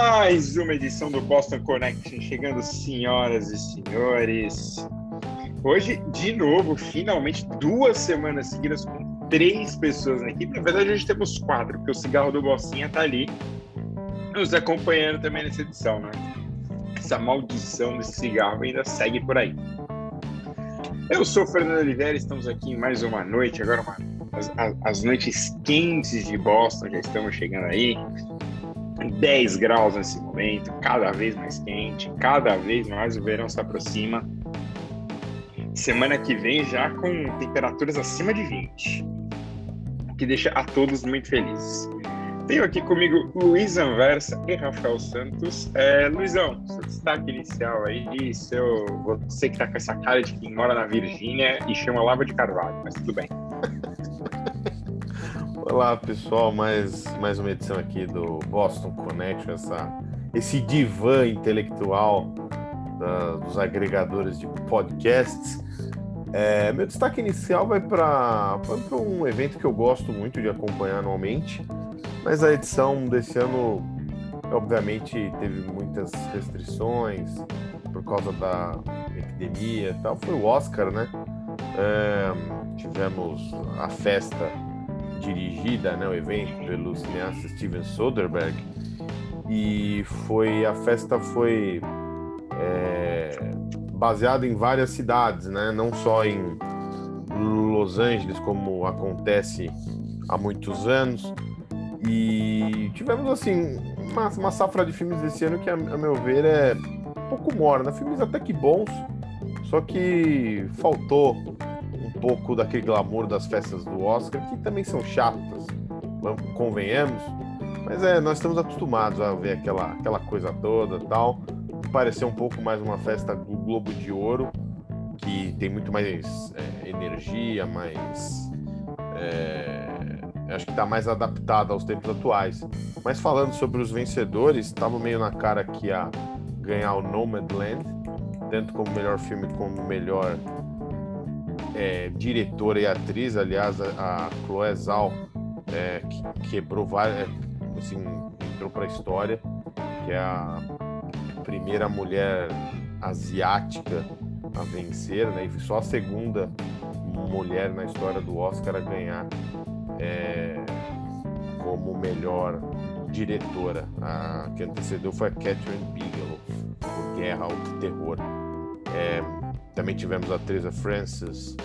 Mais uma edição do Boston Connection chegando, senhoras e senhores. Hoje, de novo, finalmente, duas semanas seguidas com três pessoas na equipe. Na verdade, hoje temos quatro, porque o cigarro do Bostinha tá ali nos acompanhando também nessa edição, né? Essa maldição desse cigarro ainda segue por aí. Eu sou o Fernando Oliveira, estamos aqui em mais uma noite, agora uma, as, as noites quentes de Boston, já estamos chegando aí. 10 graus nesse momento, cada vez mais quente, cada vez mais o verão se aproxima. Semana que vem já com temperaturas acima de 20, o que deixa a todos muito felizes. Tenho aqui comigo Luiz Anversa e Rafael Santos. É, Luizão, seu destaque inicial aí, seu, você que tá com essa cara de quem mora na Virgínia e chama Lava de Carvalho, mas tudo bem. Olá pessoal, mais, mais uma edição aqui do Boston Connection, essa, esse divã intelectual da, dos agregadores de podcasts. É, meu destaque inicial vai para um evento que eu gosto muito de acompanhar anualmente, mas a edição desse ano, obviamente, teve muitas restrições por causa da epidemia e tal. Foi o Oscar, né? É, tivemos a festa dirigida, né, o evento pelo cineasta Steven Soderbergh. E foi a festa foi é, baseada em várias cidades, né, não só em Los Angeles como acontece há muitos anos. E tivemos assim uma, uma safra de filmes desse ano que a, a meu ver é um pouco morna, filmes até que bons, só que faltou pouco daquele glamour das festas do Oscar, que também são chatas, convenhamos. Mas é, nós estamos acostumados a ver aquela, aquela coisa toda tal. Pareceu um pouco mais uma festa do Globo de Ouro, que tem muito mais é, energia, mais. É, acho que está mais adaptada aos tempos atuais. Mas falando sobre os vencedores, estava meio na cara que ia ganhar o Nomadland, tanto como melhor filme como melhor é, diretora e atriz, aliás, a, a Chloé Zhao, é, que quebrou várias, é, assim, entrou para a história, que é a primeira mulher asiática a vencer, né? E só a segunda mulher na história do Oscar a ganhar é, como melhor diretora. A que antecedeu foi a Catherine Bigelow, por Guerra ao Terror. É, também tivemos a atriz Frances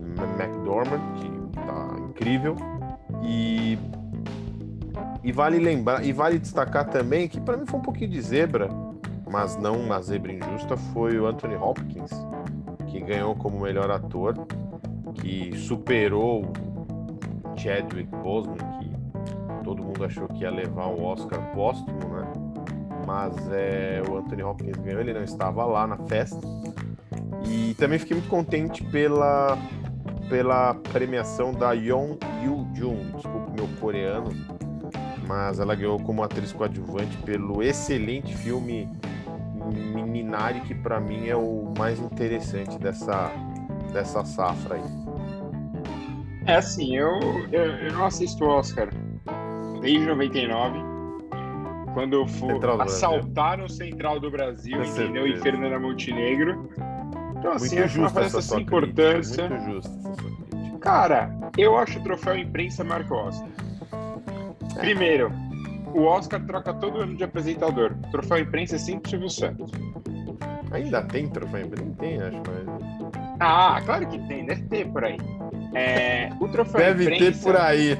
McDormand, que tá incrível. E, e vale lembrar, e vale destacar também que para mim foi um pouquinho de zebra, mas não uma zebra injusta, foi o Anthony Hopkins, que ganhou como melhor ator, que superou Chadwick Boseman, que todo mundo achou que ia levar o Oscar póstumo, né? Mas é, o Anthony Hopkins ganhou, ele não estava lá na festa, e também fiquei muito contente pela, pela premiação da Yeon Yoo-jung, desculpa meu coreano, mas ela ganhou como atriz coadjuvante pelo excelente filme Minari, que para mim é o mais interessante dessa, dessa safra aí. É assim, eu, eu, eu não assisto o Oscar desde 99, quando eu fui assaltar o Central do Brasil, entendeu? Em Fernanda Montenegro. Então, assim, muito acho uma essa sua importância. Crítica, muito justa essa sua crítica. Cara, eu acho o troféu imprensa Marco Oscar. É. Primeiro, o Oscar troca todo ano de apresentador. O troféu imprensa é sempre Silvio Santos. Ainda tem troféu imprensa? Tem, acho, mas. Ah, claro que tem, deve ter por aí. É, o troféu deve imprensa ter por aí.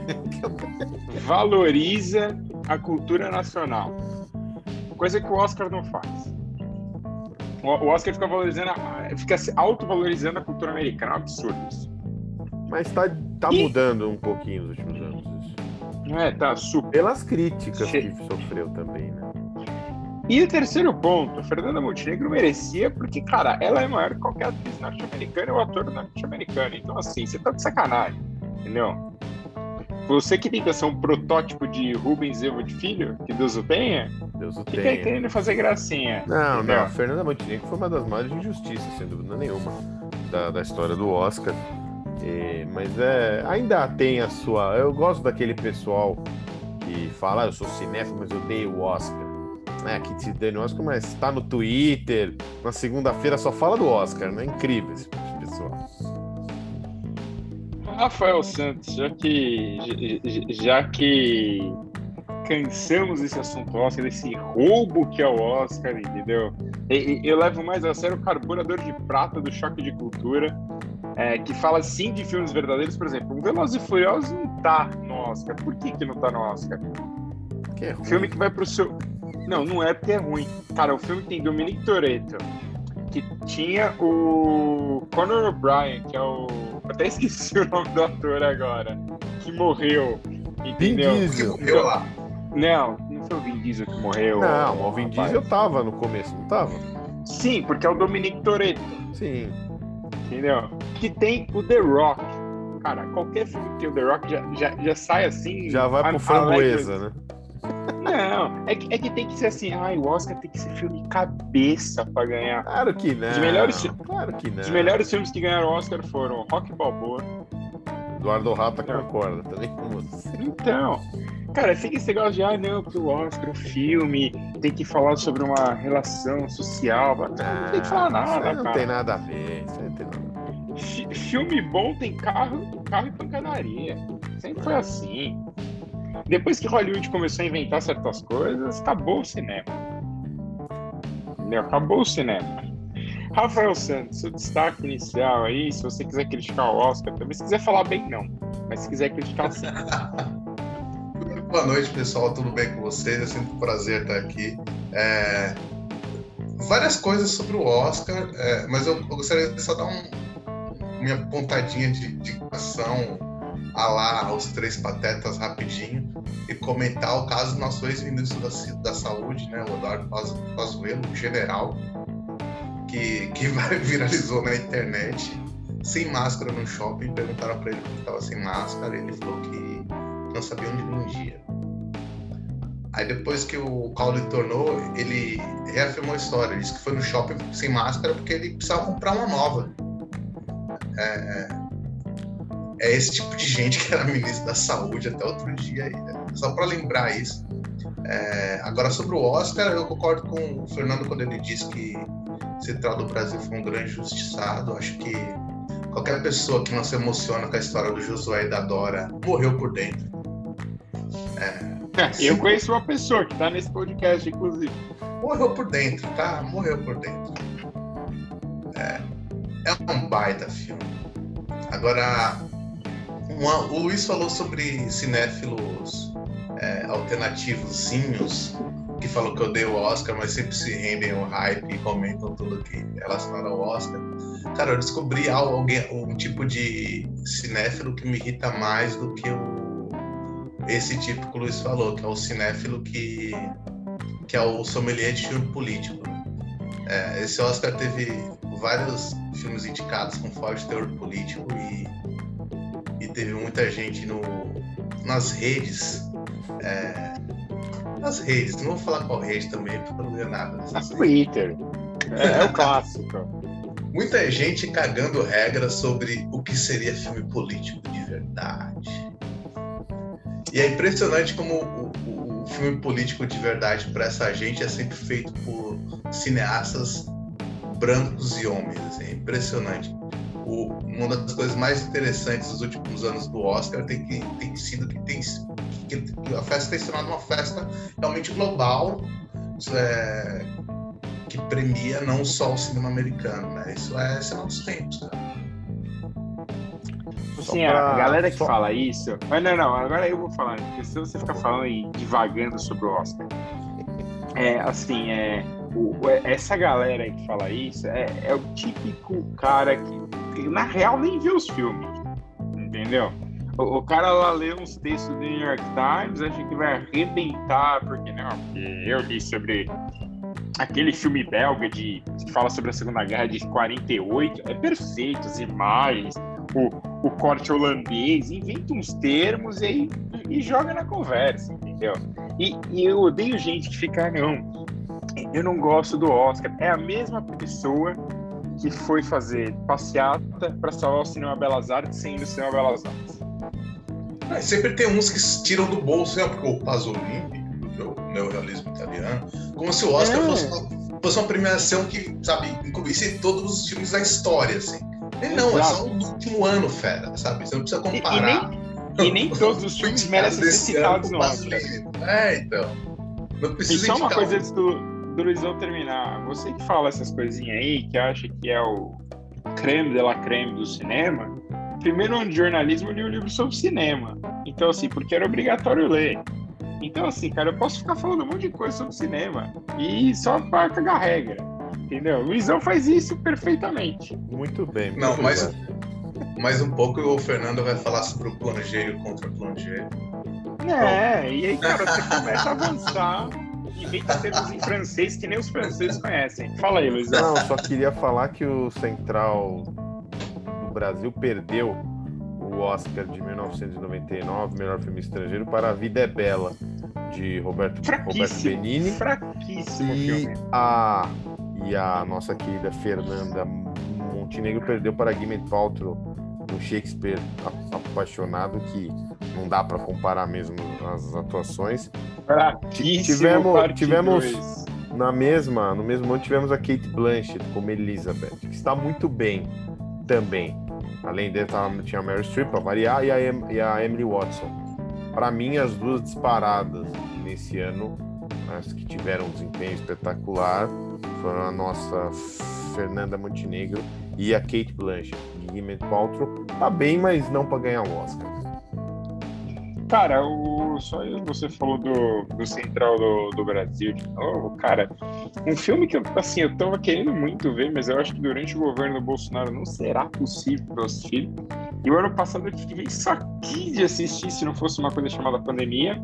valoriza a cultura nacional. Coisa que o Oscar não faz. O Oscar fica valorizando, fica autovalorizando a cultura americana, é absurdo isso. Mas tá, tá e... mudando um pouquinho nos últimos anos isso. É, tá super. Pelas críticas che... que sofreu também, né? E o terceiro ponto, Fernanda Montenegro merecia, porque, cara, ela é maior que qualquer atriz norte-americana ou ator norte-americano. Então, assim, você tá de sacanagem, entendeu? Você que tenta ser um protótipo de Rubens Evo de Filho, que Deus o tenha, Deus o fica tenha. querendo fazer gracinha. Não, entendeu? não. A Fernanda Montenegro foi uma das maiores injustiças, sem dúvida nenhuma, da, da história do Oscar. E, mas é, ainda tem a sua. Eu gosto daquele pessoal que fala, ah, eu sou cinéfilo, mas eu odeio o Oscar. É, que se deu no Oscar, mas tá no Twitter. Na segunda-feira só fala do Oscar, né? Incrível esse pessoal. Rafael Santos, já que já que cansamos desse assunto Oscar, desse roubo que é o Oscar, entendeu? Eu levo mais a sério o carburador de prata do choque de cultura, é, que fala sim de filmes verdadeiros, por exemplo, o Velozes e Furiosos não tá no Oscar. Por que que não tá no Oscar? Que é ruim. Filme que vai pro seu... Não, não é porque é ruim. Cara, o filme tem Dominic Toretto, que tinha o Conor O'Brien, que é o... Até esqueci o nome do ator agora, que morreu, entendeu? Vin Diesel. Que morreu lá. Não, não foi o Vin Diesel que morreu. Não, o Vin Diesel tava no começo, não tava? Sim, porque é o Dominic Toretto. Sim. Entendeu? Que tem o The Rock. Cara, qualquer filme que tem o The Rock já, já, já sai assim. Já vai pro framboesa, né? Não, é que, é que tem que ser assim, ai, o Oscar tem que ser filme cabeça pra ganhar. Claro que não. Os melhores, claro que não. Os melhores filmes que ganharam o Oscar foram Rock Balboa. Eduardo Rata concorda também com você. Então, Cara, fica esse negócio de, ah, não, porque o Oscar, o filme, tem que falar sobre uma relação social. Não, ah, não tem que falar nada, não cara. tem nada a ver, isso não tem nada a ver. Filme bom tem carro, carro e pancadaria. Sempre foi assim. Depois que Hollywood começou a inventar certas coisas, acabou o cinema. Entendeu? Acabou o cinema. Rafael Santos, seu destaque inicial aí, se você quiser criticar o Oscar também, se quiser falar bem, não. Mas se quiser criticar, sim. Boa noite, pessoal. Tudo bem com vocês? É sempre um prazer estar aqui. É... Várias coisas sobre o Oscar, é... mas eu, eu, gostaria de só dar um, minha pontadinha de indicação a lá os três patetas rapidinho e comentar o caso do nosso ex-ministro da, da Saúde, né, o Eduardo Pazuello, general, que, que viralizou na internet sem máscara no shopping. Perguntaram para ele que estava sem máscara, ele falou que não sabia onde vendia. Aí depois que o Caule tornou, ele reafirmou a história. Ele disse que foi no shopping sem máscara porque ele precisava comprar uma nova. É, é esse tipo de gente que era ministro da saúde até outro dia. Aí, né? Só para lembrar isso. É, agora sobre o Oscar, eu concordo com o Fernando quando ele diz que Central do Brasil foi um grande justiçado. Acho que qualquer pessoa que não se emociona com a história do Josué e da Dora morreu por dentro. É, eu conheço uma pessoa que está nesse podcast, inclusive. Morreu por dentro, tá? Morreu por dentro. É, é um baita filme. Agora, uma, o Luiz falou sobre cinéfilos é, alternativozinhos que falou que odeio o Oscar, mas sempre se rendem ao hype e comentam tudo que relacionado ao Oscar. Cara, eu descobri alguém, um tipo de cinéfilo que me irrita mais do que o esse tipo que o Luiz falou, que é o cinéfilo que, que é o sommelier de filme político. É, esse Oscar teve vários filmes indicados com forte teor político e teve muita gente no, nas redes. É, nas redes, não vou falar qual rede também, porque eu não vejo nada. Na Twitter. É, é o clássico. Muita gente cagando regras sobre o que seria filme político de verdade e é impressionante como o, o, o filme político de verdade para essa gente é sempre feito por cineastas brancos e homens. Assim, é impressionante. O, uma das coisas mais interessantes dos últimos anos do Oscar tem, que, tem sido que, tem, que, que a festa tem se tornado uma festa realmente global, é, que premia não só o cinema americano. Né? Isso é sinal dos tempos, cara assim, pra... a galera que Só... fala isso. Mas não, não, agora eu vou falar, porque se você ficar falando e divagando sobre o Oscar. É, assim, é, o, essa galera que fala isso é, é o típico cara que, na real, nem vê os filmes. Entendeu? O, o, cara lá lê uns textos do New York Times, acha que vai arrebentar, porque não, porque eu li sobre aquele filme belga de que fala sobre a Segunda Guerra de 48, é perfeito, as imagens, o, o corte holandês, inventa uns termos e, e, joga na conversa, entendeu? E, e, eu odeio gente que fica, não, eu não gosto do Oscar. É a mesma pessoa que foi fazer passeata para salvar o cinema Belas Artes sem ir no cinema Belas Artes. É, sempre tem uns que tiram do bolso, né? Porque o Pasolini, o neorrealismo italiano, como se o Oscar é. fosse, fosse, uma premiação que, sabe, incluísse todos os filmes da história, assim. E não, Exato. é só um último ano, fera, sabe? Você não precisa comparar. E, e, nem, e nem, todos os filmes merecem ser citados no Oscar. É, então. Não precisa e só uma coisa do, do Luizão terminar. Você que fala essas coisinhas aí, que acha que é o creme de la creme do cinema, primeiro ano de jornalismo eu li um livro sobre cinema. Então, assim, porque era obrigatório ler. Então, assim, cara, eu posso ficar falando um monte de coisa sobre cinema e só para cagar regra. Entendeu? O Luizão faz isso perfeitamente. Muito bem. Muito Não, mas mais um pouco o Fernando vai falar sobre o Plangeiro contra o Plangeiro. É, Bom. e aí, cara, você começa a avançar vem termos em francês que nem os franceses conhecem. Fala aí, Luizão. Não, só queria falar que o Central do Brasil perdeu o Oscar de 1999, melhor filme estrangeiro, para A Vida é Bela, de Roberto, Roberto Benini. Fraquíssimo e filme. A, e a nossa querida Fernanda Montenegro perdeu para Gwyneth Paltrow no Shakespeare apaixonado, que não dá para comparar mesmo as atuações. Tivemos, tivemos na mesma, no mesmo ano tivemos a Kate Blanchett como Elizabeth, que está muito bem também. Além dele, tinha a Mary Streep para variar e a, e a Emily Watson. Para mim, as duas disparadas nesse ano, as que tiveram um desempenho espetacular, foram a nossa Fernanda Montenegro e a Kate Blanchett. Guilherme Paltrow tá bem, mas não para ganhar o Oscar. Cara, o, só você falou do, do Central do, do Brasil de novo, cara. Um filme que eu, assim, eu tava querendo muito ver, mas eu acho que durante o governo do Bolsonaro não será possível assistir. E o ano passado eu tive só quis de assistir se não fosse uma coisa chamada pandemia.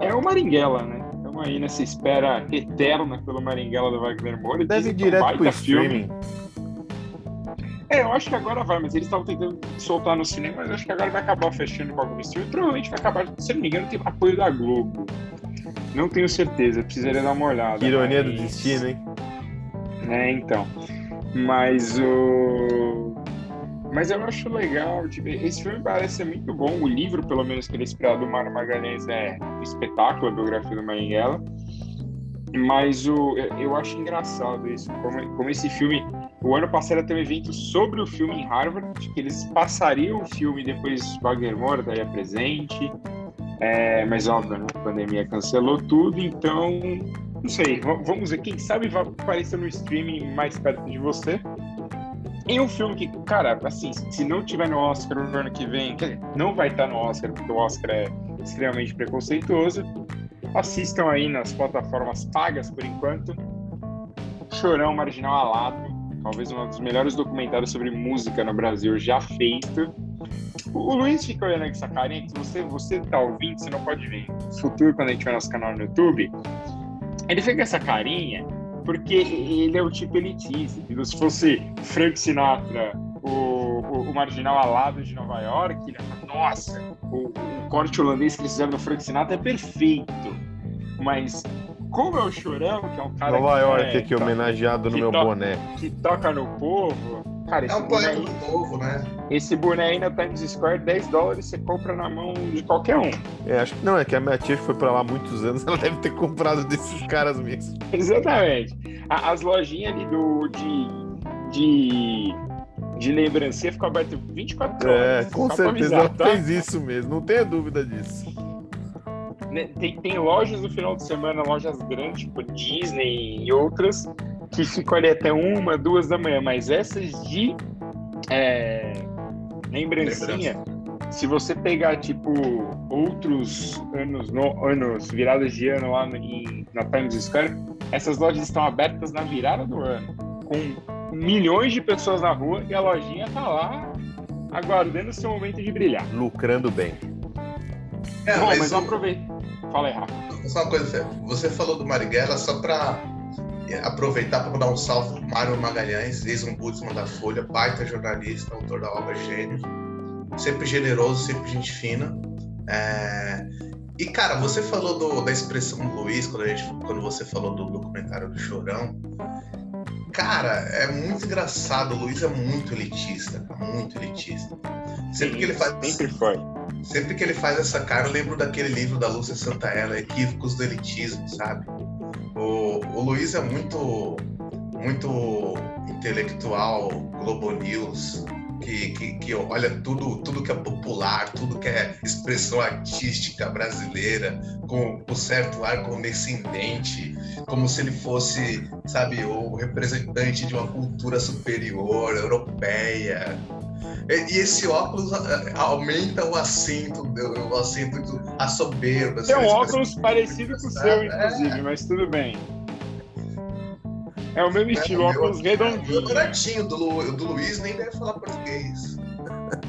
É o Maringuela, né? Estamos aí nessa espera eterna pelo Maringuela do Wagner Moura. Deve ir direto pro streaming. É, eu acho que agora vai, mas eles estavam tentando soltar no cinema, mas eu acho que agora vai acabar fechando com algum streaming. Provavelmente vai acabar, se não me engano, tem apoio da Globo. Não tenho certeza, precisaria dar uma olhada. Que ironia mas... do destino, hein? É, então. Mas o. Mas eu acho legal, tipo, esse filme parece ser muito bom. O livro, pelo menos, que ele é inspirado do Mário Magalhães é um espetáculo, a biografia do Marighella. Mas o, eu acho engraçado isso, como, como esse filme o ano passado ia ter um evento sobre o filme em Harvard, que eles passariam o filme depois Wagner estaria presente. É, mas óbvio, né? a pandemia cancelou tudo, então não sei, vamos ver, quem sabe vai aparecer no streaming mais perto de você. Em um filme que, cara, assim, se não tiver no Oscar no ano que vem, quer dizer, não vai estar no Oscar, porque o Oscar é extremamente preconceituoso. Assistam aí nas plataformas pagas por enquanto. Chorão Marginal Alado, talvez um dos melhores documentários sobre música no Brasil já feito. O, Luiz fica olhando essa carinha, que você, você tá ouvindo, você não pode ver. No futuro, quando a gente tiver nosso canal no YouTube, ele fica com essa carinha porque ele é o tipo elitista. Se fosse Frank Sinatra, o, o, o marginal alado de Nova York, nossa, o, o corte holandês que eles fizeram do Frank Sinatra é perfeito. Mas como é o Chorão, que é um cara Nova que, York, é, aqui homenageado no meu boné. Que toca no povo. Cara, é um poeta do povo, né? Esse boné aí na Times Square, 10 dólares, você compra na mão de qualquer um. É, acho que não, é que a minha tia foi pra lá há muitos anos, ela deve ter comprado desses caras mesmo. Exatamente. As lojinhas ali do, de, de, de lembrancinha ficam abertas 24 horas. É, com certeza avisar, ela tá? fez isso mesmo, não tenha dúvida disso. Né, tem, tem lojas no final de semana, lojas grandes, tipo Disney e outras, que ficam ali até uma, duas da manhã, mas essas de é, lembrancinha, se você pegar, tipo, outros anos, no, anos, viradas de ano lá no, em, na Times Square, essas lojas estão abertas na virada do ano, com milhões de pessoas na rua e a lojinha tá lá aguardando seu momento de brilhar. Lucrando bem. É, Bom, mas, mas eu... Fala aí, Rafa. Só uma coisa, você falou do Marighella só para aproveitar para dar um salve para Mário Magalhães, ex-ombudsman da Folha, baita jornalista, autor da obra Gênio, sempre generoso, sempre gente fina. É... E, cara, você falou do, da expressão do Luiz, quando, a gente, quando você falou do documentário do Chorão. Cara, é muito engraçado. O Luiz é muito elitista, muito elitista. Sempre Sim, que ele faz. Sempre foi Sempre que ele faz essa cara, eu lembro daquele livro da Lúcia Santaella, Equívocos do Elitismo, sabe? O, o Luiz é muito, muito intelectual, Globo News, que, que, que, olha tudo, tudo que é popular, tudo que é expressão artística brasileira, com o certo ar condescendente, como se ele fosse, sabe, o representante de uma cultura superior, europeia. E, esse óculos aumenta o acento, o acento, a soberba. Tem um óculos parecido com o seu, inclusive, é. mas tudo bem. É o mesmo estilo, óculos redondinho. O baratinho do, Lu, do Luiz nem deve falar português.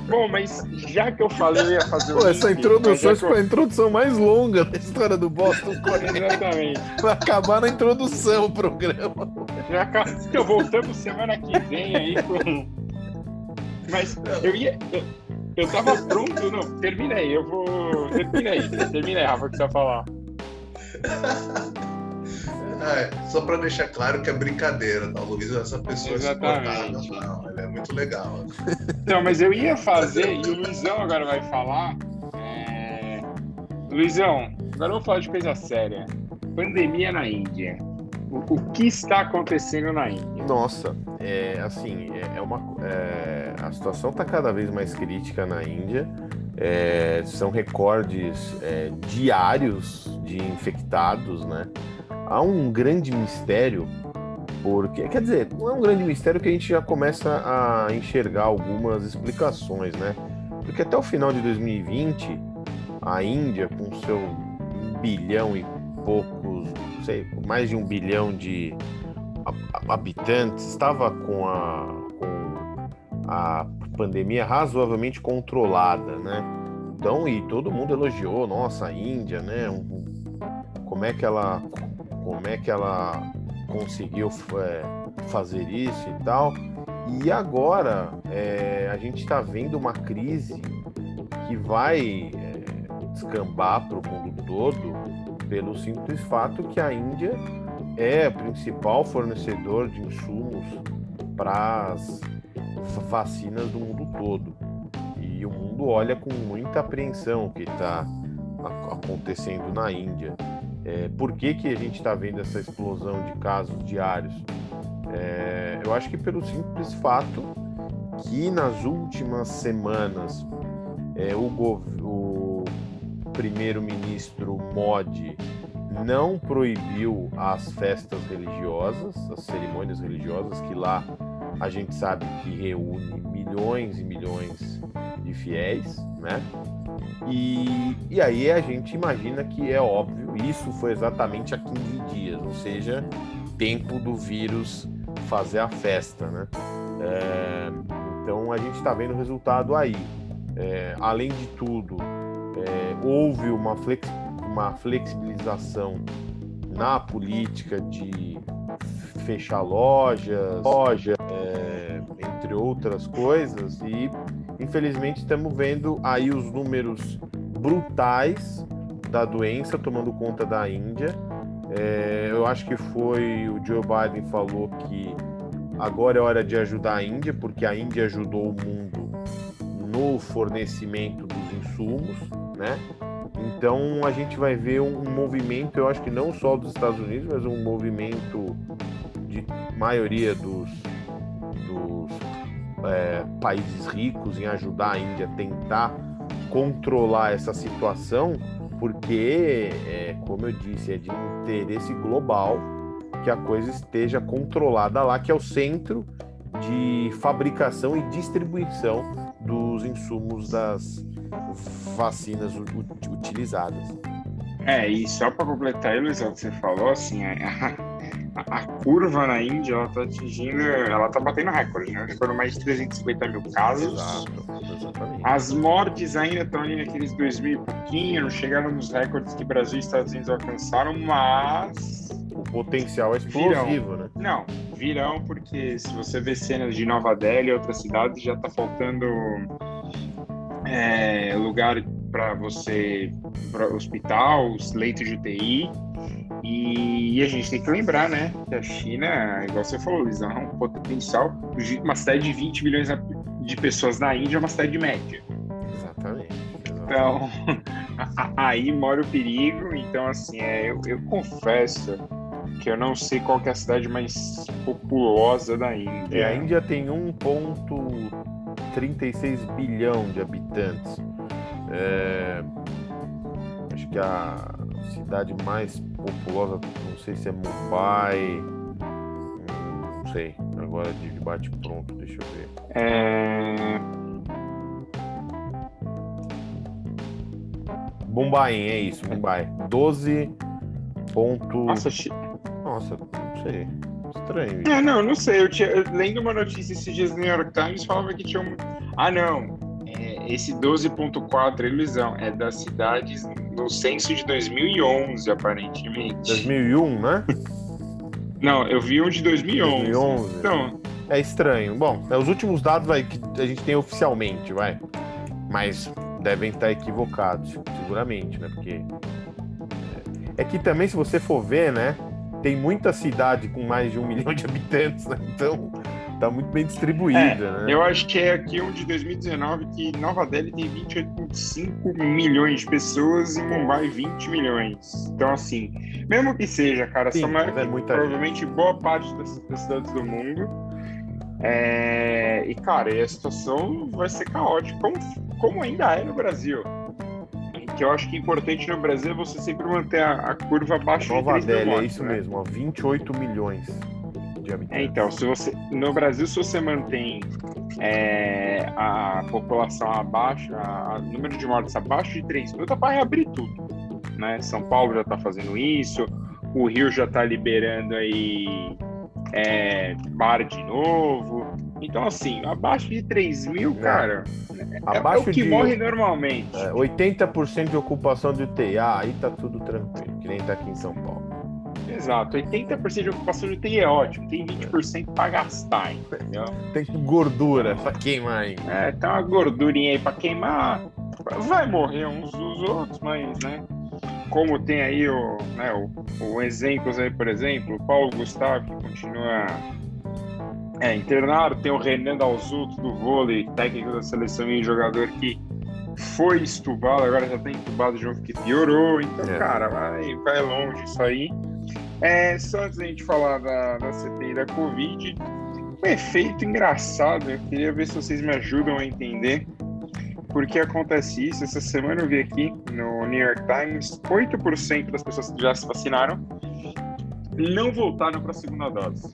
Bom, mas já que eu falei, eu ia fazer Pô, essa introdução eu... foi a introdução mais longa da história do Boston Exatamente. Vai acabar na introdução o programa. Já eu voltamos semana que vem aí com. Mas eu ia. Eu, eu tava pronto, não. Termina aí, eu vou. Termina aí, termina aí, Rafa, o que você vai falar. É, só para deixar claro que é brincadeira, tá? O Luiz é essa pessoa Exatamente. não, ele é muito legal. Então, mas eu ia fazer, e o Luizão agora vai falar. É... Luizão, agora vamos falar de coisa séria. Pandemia na Índia. O, o que está acontecendo na Índia? Nossa, é assim, é, é uma, é, a situação está cada vez mais crítica na Índia. É, são recordes é, diários de infectados, né? Há um grande mistério, porque, quer dizer, não é um grande mistério que a gente já começa a enxergar algumas explicações, né? Porque até o final de 2020, a Índia, com seu bilhão e poucos, não sei, mais de um bilhão de habitantes, estava com a, com a pandemia razoavelmente controlada, né? Então, e todo mundo elogiou, nossa, a Índia, né? Como é que ela como é que ela conseguiu é, fazer isso e tal. E agora é, a gente está vendo uma crise que vai é, descambar para o mundo todo pelo simples fato que a Índia é principal fornecedor de insumos para as vacinas do mundo todo. E o mundo olha com muita apreensão o que está acontecendo na Índia. É, por que, que a gente está vendo essa explosão de casos diários? É, eu acho que pelo simples fato que nas últimas semanas é, o, o primeiro-ministro Modi não proibiu as festas religiosas, as cerimônias religiosas, que lá a gente sabe que reúne milhões e milhões de fiéis, né? E, e aí a gente imagina que é óbvio, isso foi exatamente há 15 dias, ou seja, tempo do vírus fazer a festa, né? É, então a gente está vendo o resultado aí. É, além de tudo, é, houve uma, flex, uma flexibilização na política de fechar lojas, loja, é, entre outras coisas, e Infelizmente, estamos vendo aí os números brutais da doença tomando conta da Índia. É, eu acho que foi o Joe Biden falou que agora é hora de ajudar a Índia, porque a Índia ajudou o mundo no fornecimento dos insumos, né? Então a gente vai ver um, movimento, eu acho que não só dos Estados Unidos, mas um movimento de maioria dos é, países ricos em ajudar a Índia a tentar controlar essa situação, porque, é, como eu disse, é de interesse global que a coisa esteja controlada lá, que é o centro de fabricação e distribuição dos insumos das vacinas utilizadas. É, e só para completar, Luizão, que você falou, assim, é, a, curva na Índia ela tá atingindo, ela tá batendo recorde, né? Foram mais de 350 mil casos. Exato, exatamente. As mortes ainda estão ali naqueles 2 mil e pouquinho, não chegaram nos recordes que Brasil e Estados Unidos alcançaram, mas. O potencial é explosivo, virão. né? Não, virão, porque se você vê cenas de Nova Delhi e outras cidades, já tá faltando é, lugar para você, para hospital, leitos de UTI. E, e, a gente tem que lembrar, né, que a China, igual você falou, Luiz, é um potencial, uma cidade de 20 milhões de pessoas na Índia é uma cidade média. Exatamente. exatamente. Então, aí mora o perigo. Então, assim, é, eu, eu confesso que eu não sei qual é a cidade mais populosa da Índia. É, a Índia tem 1,36 bilhão de habitantes. É, acho que a cidade mais populosa, não sei se é Mumbai, não sei. Agora de bate pronto, deixa eu ver. É... Mumbai, é isso, Mumbai. 12 ponto... Nossa, Nossa, não sei. Estranho. É, não, não sei. Eu tinha, eu- lendo uma notícia esses dias no New York Times, falava que tinha um. Ah, não. Esse 12.4 é ilusão. É das cidades no censo de 2011, aparentemente. 2001, né? Não, eu vi um de 2011. 2011. Então, É estranho. Bom, é os últimos dados vai, que a gente tem oficialmente, vai. Mas devem estar equivocados, seguramente, né? Porque. É é que também, se você for ver, né? Tem muita cidade com mais de um milhão de habitantes, né? Então tá muito bem distribuída, né? eu achei aqui um de 2019 que Nova Delhi tem 28,5 milhões de pessoas e Mumbai 20 milhões. Então, assim, mesmo que seja, cara, Sim, são maior mas é que provavelmente boa parte das, das cidades do mundo. É, e, cara, e a situação vai ser caótica, como, como ainda é no Brasil. Que eu acho que é importante no Brasil é você sempre manter a, a curva abaixo Nova de 3 mil Delhi, é isso né? mesmo, ó, 28 milhões de habitantes. É, então, se você no Brasil, se você mantém é, a população abaixo, a número de mortes abaixo de 3 mil, dá para reabrir tudo. Né? São Paulo já está fazendo isso, o Rio já está liberando aí é, bar de novo. Então, assim, abaixo de 3 mil, É. cara, é, é Abaixo o que de- morre normalmente. É, 80% de ocupação de UTI. Ah, aí tá tudo tranquilo, que nem tá aqui em São Paulo. Exato, 80% de ocupação de UTI é ótimo, tem 20% para gastar, entendeu? Tem gordura pra queimar ainda. É, tá uma gordurinha aí pra queimar. Vai morrer uns dos outros, mas, né? Como tem aí o, né, o, o exemplos aí, por exemplo, o Paulo Gustavo, que continua é, internado, tem o Renan Dalzuto do vôlei, técnico da seleção e jogador que foi estubado, agora já tá entubado de novo, que piorou. Então, É. cara, vai, vai longe isso aí. É, só antes da gente falar da, da CPI da Covid, um efeito engraçado, eu queria ver se vocês me ajudam a entender por que acontece isso. Essa semana eu vi aqui no New York Times, 8% das pessoas que já se vacinaram não voltaram para a segunda dose.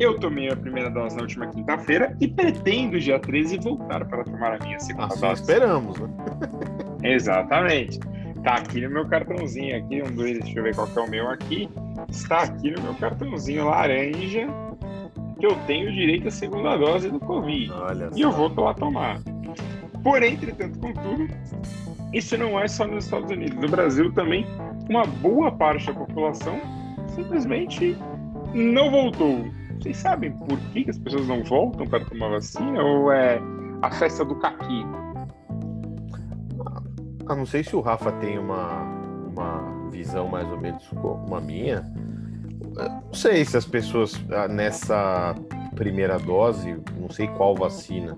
Eu tomei a primeira dose na última quinta-feira e pretendo, dia 13, voltar para tomar a minha segunda Assim dose. esperamos, né? Exatamente. Tá aqui no meu cartãozinho aqui, um dois, deixa eu ver qual que é o meu aqui. Está aqui no meu cartãozinho laranja que eu tenho direito à segunda dose do Covid. Olha E eu vou lá tomar. Porém, entretanto, contudo, isso não é só nos Estados Unidos. No Brasil também, uma boa parte da população simplesmente não voltou. Vocês sabem por que as pessoas não voltam para tomar vacina? Ou é a festa do caqui? Ah, não sei se o Rafa tem uma, uma visão mais ou menos como a minha. Não sei se as pessoas ah, nessa primeira dose, não sei qual vacina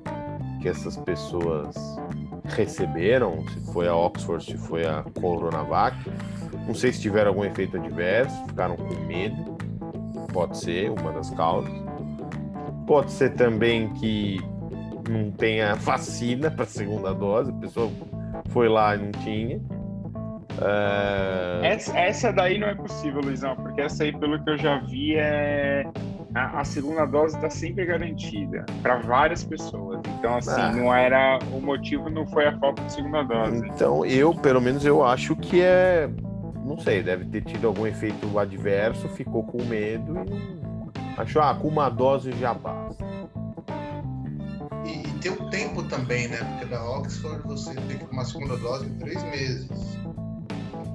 que essas pessoas receberam, se foi a Oxford, se foi a Coronavac. Não sei se tiveram algum efeito adverso, ficaram com medo. Pode ser uma das causas. Pode ser também que não tenha vacina para a segunda dose, a pessoa foi lá e não tinha. É, Essa, essa daí não é possível, Luizão, porque essa aí, pelo que eu já vi, é. A, a segunda dose está sempre garantida para várias pessoas. Então, assim, Ah. não era. O motivo não foi a falta de segunda dose. Então, eu, pelo menos, eu acho que é. Não sei, deve ter tido algum efeito adverso, ficou com medo e. Achou, ah, com uma dose já basta. E, e tem o tempo também, né? Porque da Oxford você tem que tomar a segunda dose em três meses.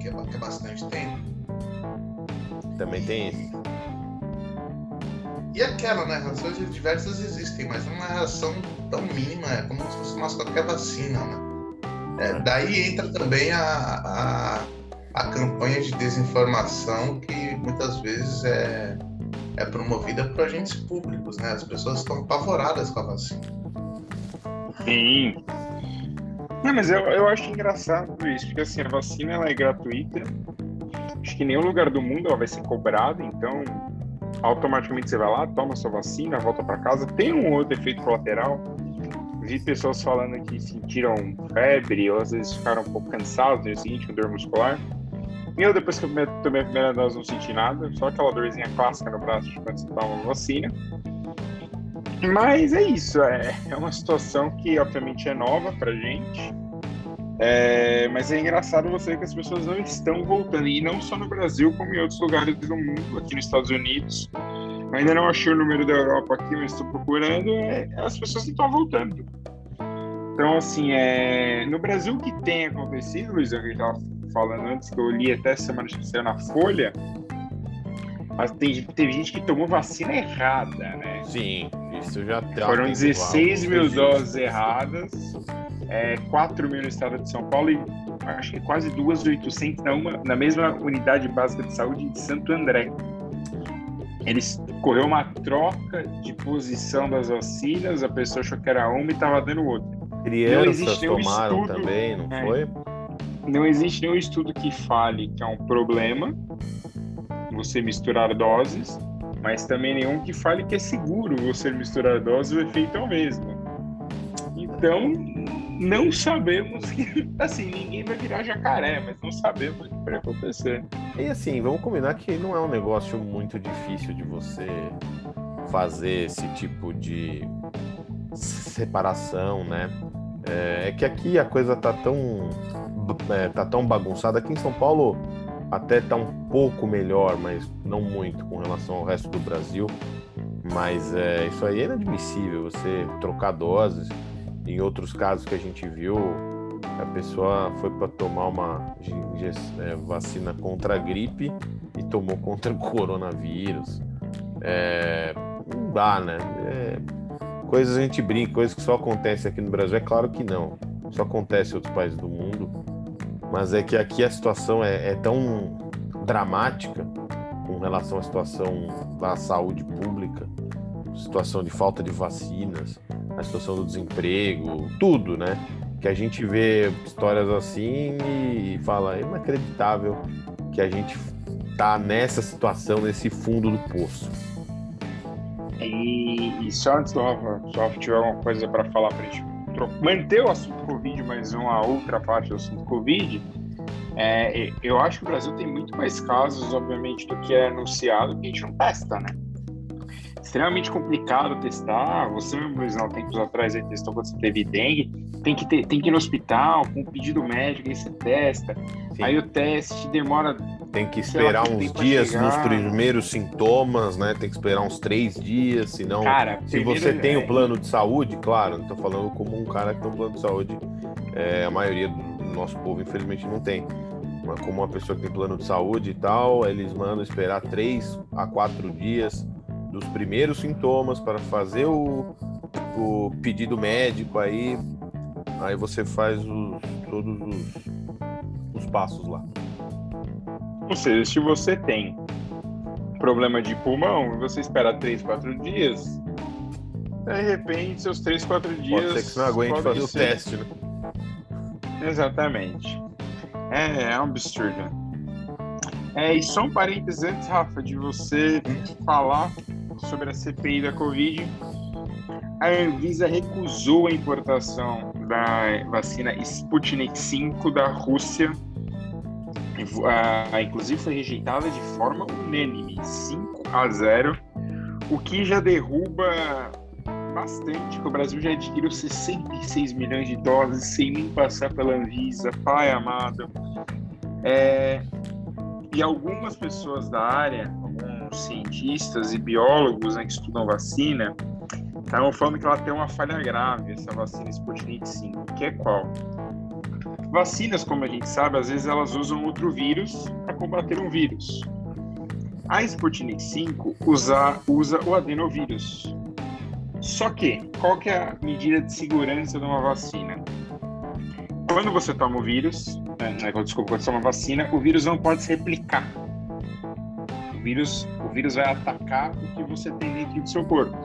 Que é, que é bastante tempo. Também tem isso. E aquela, né? Reações diversas existem, mas não é uma reação tão mínima, é como se fosse tomasse qualquer vacina, né? É, daí entra também a, a, a campanha de desinformação que muitas vezes é, é promovida por agentes públicos, né? As pessoas estão apavoradas com a vacina. Sim. Não, mas eu, eu acho engraçado isso, porque assim, a vacina ela é gratuita. Acho que em nenhum lugar do mundo ela vai ser cobrada, então automaticamente você vai lá, toma sua vacina, volta para casa. Tem um outro efeito colateral. Vi pessoas falando que sentiram febre, ou às vezes ficaram um pouco cansados no dia seguinte, com dor muscular. Eu, depois que eu tomei a primeira dose, não senti nada, só aquela dorzinha clássica no braço de quando você toma uma vacina. Mas é isso, é, é uma situação que obviamente é nova pra gente. É, mas é engraçado você ver que as pessoas não estão voltando, e não só no Brasil, como em outros lugares do mundo, aqui nos Estados Unidos. Ainda não achei o número da Europa aqui, mas estou procurando. É, as pessoas não estão voltando. Então, assim, é, no Brasil, o que tem acontecido, Luiz, eu estava falando antes, que eu li até semana saiu na Folha, mas tem, teve gente que tomou vacina errada, né? Sim, isso já tem. Foram 16 mil doses erradas, é, 4 mil no estado de São Paulo e acho que quase 2.800 na, uma, na mesma unidade básica de saúde de Santo André. Eles correu uma troca de posição das vacinas, a pessoa achou que era uma e estava dando outra. Crianças tomaram estudo, também, não é, foi? Não existe nenhum estudo que fale que é um problema você misturar doses, mas também nenhum que fale que é seguro você misturar doses, o efeito é o mesmo. Então, não sabemos assim, ninguém vai virar jacaré, mas não sabemos o que vai acontecer. E assim, vamos combinar que não é um negócio muito difícil de você fazer esse tipo de separação, né? É, é que aqui a coisa tá tão é, tá tão bagunçada. Aqui em São Paulo até tá um pouco melhor, mas não muito com relação ao resto do Brasil. Mas é, isso aí é inadmissível, você trocar doses. Em outros casos que a gente viu, a pessoa foi para tomar uma é, vacina contra a gripe e tomou contra o coronavírus. É, não dá, né? É, coisas a gente brinca, coisas que só acontecem aqui no Brasil. É claro que não. Isso acontece em outros países do mundo. Mas é que aqui a situação é, é tão dramática com relação à situação da saúde pública, situação de falta de vacinas, a situação do desemprego, tudo, né? Que a gente vê histórias assim e fala, é inacreditável que a gente tá nessa situação, nesse fundo do poço. E, e só antes do Rafa, se o Rafa tiver alguma coisa para falar para gente manter o assunto Covid, mas uma outra parte do assunto Covid, é, eu acho que o Brasil tem muito mais casos, obviamente, do que é anunciado, que a gente não testa, né? Extremamente complicado testar. Você mesmo, Luiz, não, tempos atrás, aí testou quando você teve dengue. Tem que, ter, tem que ir no hospital com um pedido médico, aí você testa. Sim. Aí o teste demora tem que esperar uns dias nos primeiros sintomas, né? Tem que esperar uns três dias, senão. Cara, se você tem é... o plano de saúde, claro, não tô falando como um cara que tem um plano de saúde, é, a maioria do nosso povo, infelizmente, não tem. Mas como uma pessoa que tem plano de saúde e tal, eles mandam esperar três a quatro dias dos primeiros sintomas para fazer o, o pedido médico aí. Aí você faz os, todos os, os passos lá. Ou seja, se você tem problema de pulmão, você espera 3, 4 dias, de repente, seus 3, 4 dias. Pode ser que você não aguente fazer ser... o teste, né? Exatamente. É, é um absurdo. É, e só um parênteses antes, Rafa, de você falar sobre a CPI da Covid. A Anvisa recusou a importação da vacina Sputnik 5 da Rússia a, inclusive foi rejeitada de forma unânime, 5 a 0, o que já derruba bastante, que o Brasil já adquiriu 66 milhões de doses sem nem passar pela Anvisa, pai amado. É, e algumas pessoas da área, cientistas e biólogos né, que estudam vacina, estavam falando que ela tem uma falha grave, essa vacina Sputnik 5, que é qual? Vacinas, como a gente sabe, às vezes elas usam outro vírus para combater um vírus. A Sputnik 5 usa, usa o adenovírus. Só que, qual que é a medida de segurança de uma vacina? Quando você toma o vírus, né, é desculpa, quando você toma a vacina, o vírus não pode se replicar. O vírus, vírus vai atacar o que você tem dentro do seu corpo.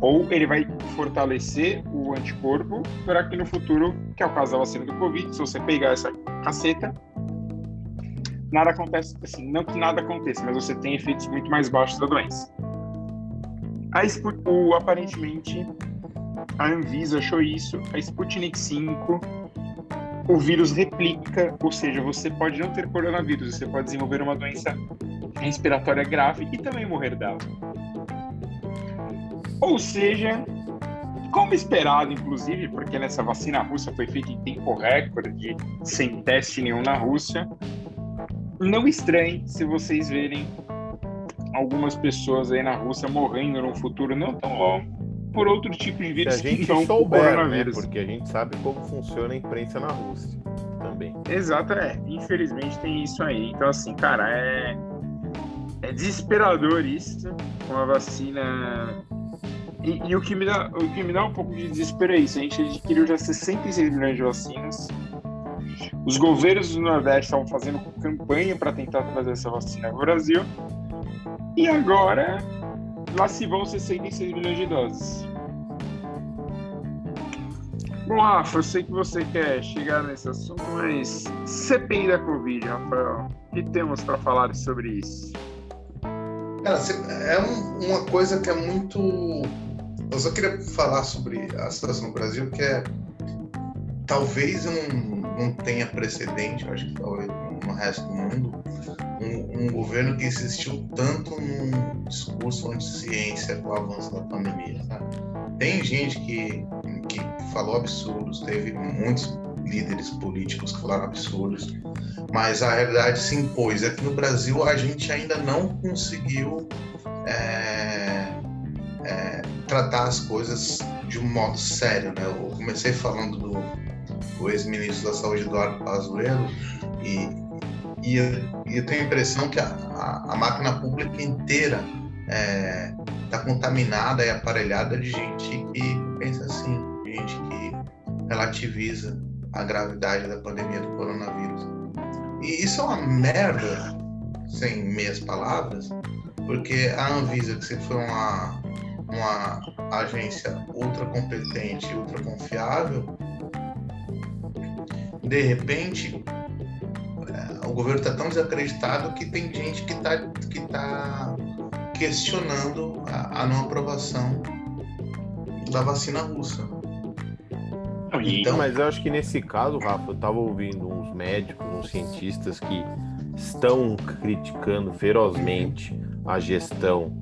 Ou ele vai fortalecer o anticorpo para que no futuro, que é o caso da vacina do Covid, se você pegar essa caceta, nada acontece, assim, não que nada aconteça, mas você tem efeitos muito mais baixos da doença. A o, aparentemente, a Anvisa achou isso, a Sputnik 5, o vírus replica, ou seja, você pode não ter coronavírus, você pode desenvolver uma doença respiratória grave e também morrer dela. Ou seja, como esperado, inclusive, porque nessa vacina russa foi feita em tempo recorde, sem teste nenhum na Rússia, não estranhe se vocês verem algumas pessoas aí na Rússia morrendo no futuro não tão longo por outro tipo de vírus Se a gente que não souber, né? Porque a gente sabe como funciona a imprensa na Rússia também. Exato, é. Infelizmente tem isso aí. Então, assim, cara, é, é desesperador isso com a vacina. E, e o, que me dá, o que me dá um pouco de desespero é isso. A gente adquiriu já 66 milhões de vacinas. Os governos do Nordeste estavam fazendo campanha para tentar trazer essa vacina para o Brasil. E agora, lá se vão 66 milhões de doses. Bom, Rafa, eu sei que você quer chegar nesse assunto, mas CPI da Covid, Rafael, o que temos para falar sobre isso? Cara, é um, uma coisa que é muito. Eu só queria falar sobre a situação no Brasil, que é. Talvez não, não tenha precedente, acho que talvez no resto do mundo, um, um governo que insistiu tanto num discurso anti-ciência com o avanço da pandemia. Sabe? Tem gente que, que falou absurdos, teve muitos líderes políticos que falaram absurdos, mas a realidade se impôs. Aqui no Brasil a gente ainda não conseguiu é, é, tratar as coisas de um modo sério. Né? Eu comecei falando do, do ex-ministro da Saúde, Eduardo Pazuello, e, e, eu tenho a impressão que a, a, a máquina pública inteira está é, contaminada e aparelhada de gente que pensa assim, gente que relativiza a gravidade da pandemia do coronavírus. E isso é uma merda, sem meias palavras, porque a Anvisa, que sempre foi uma, uma agência ultra competente, ultra confiável, de repente é, o governo está tão desacreditado que tem gente que está que tá questionando a, a não aprovação da vacina russa. Então, mas eu acho que nesse caso, Rafa, eu estava ouvindo uns médicos, uns cientistas que estão criticando ferozmente a gestão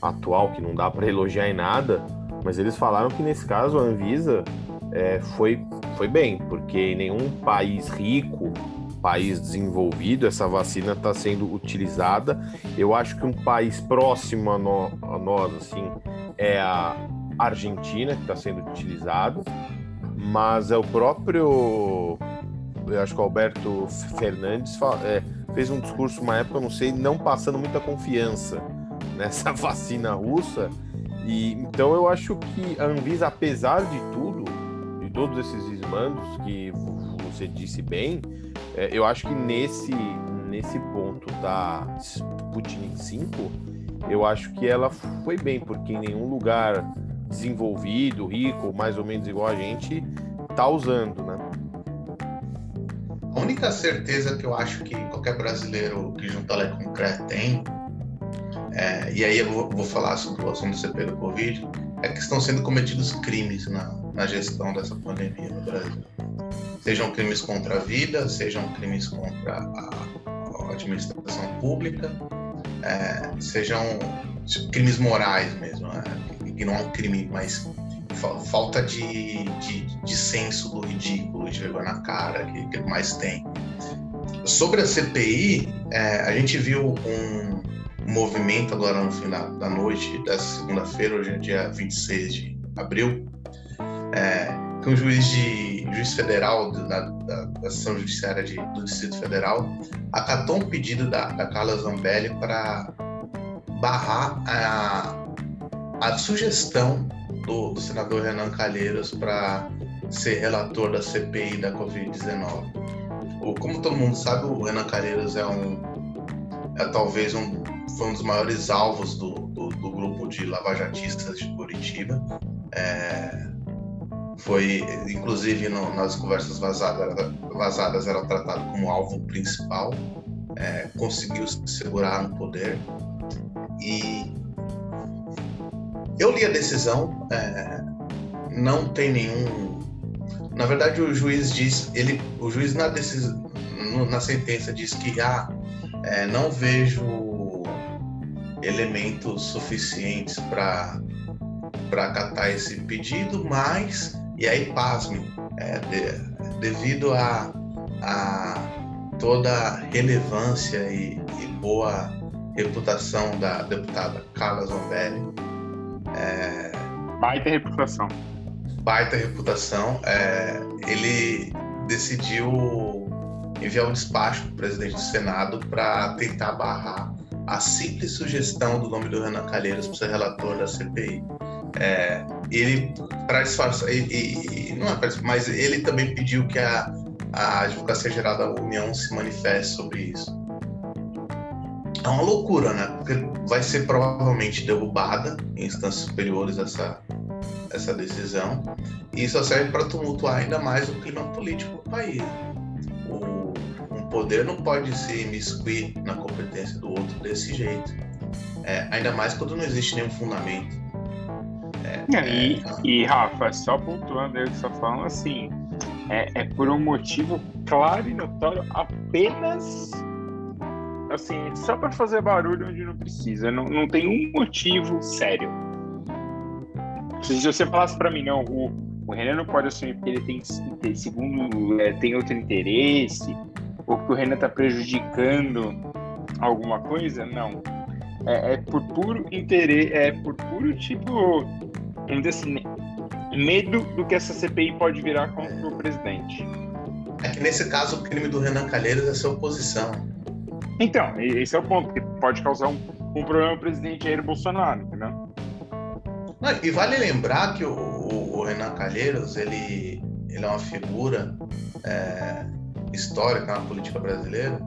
atual, que não dá para elogiar em nada, mas eles falaram que nesse caso a Anvisa é, foi, foi bem, porque em nenhum país rico, país desenvolvido, essa vacina está sendo utilizada. Eu acho que um país próximo a, no, a nós, assim, é a Argentina, que está sendo utilizado mas é o próprio, eu acho que o Alberto Fernandes é, fez um discurso uma época, não sei, não passando muita confiança nessa vacina russa. E então eu acho que a Anvisa, apesar de tudo, de todos esses desmandos que você disse bem, é, eu acho que nesse nesse ponto da Sputnik 5, eu acho que ela foi bem, porque em nenhum lugar desenvolvido, rico, mais ou menos igual a gente, tá usando, né? A única certeza que eu acho que qualquer brasileiro que junta a concreto tem, é, e aí eu vou, vou, falar sobre o assunto do CP do Covid, é que estão sendo cometidos crimes na, na gestão dessa pandemia no Brasil. Sejam crimes contra a vida, sejam crimes contra a, administração pública, é, sejam crimes morais mesmo. Né? que não é um crime, mas falta de, de, de senso do ridículo, de vergonha na cara, que, que mais tem. Sobre a CPI, é, a gente viu um movimento agora no final da noite da segunda-feira, hoje é dia 26 de abril, é, que um juiz, de, juiz federal da, da, da Ação Judiciária de, do Distrito Federal acatou um pedido da, da Carla Zambelli para barrar a, a sugestão do, do senador Renan Calheiros para ser relator da CPI da Covid-19. Como todo mundo sabe, o Renan Calheiros é um é talvez um, foi um dos maiores alvos do, do, do grupo de lavajatistas de Curitiba. É, foi, inclusive, no, nas conversas vazadas, vazadas era tratado como alvo principal. É, conseguiu se segurar no poder. E eu li a decisão, é, não tem nenhum. Na verdade, o juiz diz, ele, o juiz na decisão, na sentença diz que ah, é, não vejo elementos suficientes para para acatar esse pedido, mas e aí pasme, é, de, devido a, a toda a relevância e, e boa reputação da deputada Carla Zambelli, é, baita reputação, baita reputação, é, ele decidiu enviar um despacho para o presidente do Senado para tentar barrar a simples sugestão do nome do Renan Calheiros para ser relator da CPI. É, ele, para disfarçar, e, não é pra, mas ele também pediu que a, a Advocacia Geral da União se manifeste sobre isso. É uma loucura, né? Porque vai ser provavelmente derrubada em instâncias superiores essa, essa decisão, e isso serve para tumultuar ainda mais o clima político do país poder não pode se imiscuir na competência do outro desse jeito. É, ainda mais quando não existe nenhum fundamento. É, e, e, Rafa, só pontuando aí você está falando, assim, é, é, por um motivo claro e notório apenas assim, só para fazer barulho onde não precisa. Não, não tem um motivo sério. Se você falasse para mim, não, o, o Renan não pode assumir porque ele tem, segundo, é, tem outro interesse, ou que o Renan está prejudicando alguma coisa, não. É, é, por puro interesse, é por puro tipo, vamos dizer assim, medo do que essa CPI pode virar contra o presidente. É que nesse caso o crime do Renan Calheiros é ser oposição. Então, esse é o ponto, que pode causar um, um problema ao presidente Jair Bolsonaro, entendeu? Não, e vale lembrar que o, o, o, Renan Calheiros, ele, ele é uma figura é, histórica na política brasileira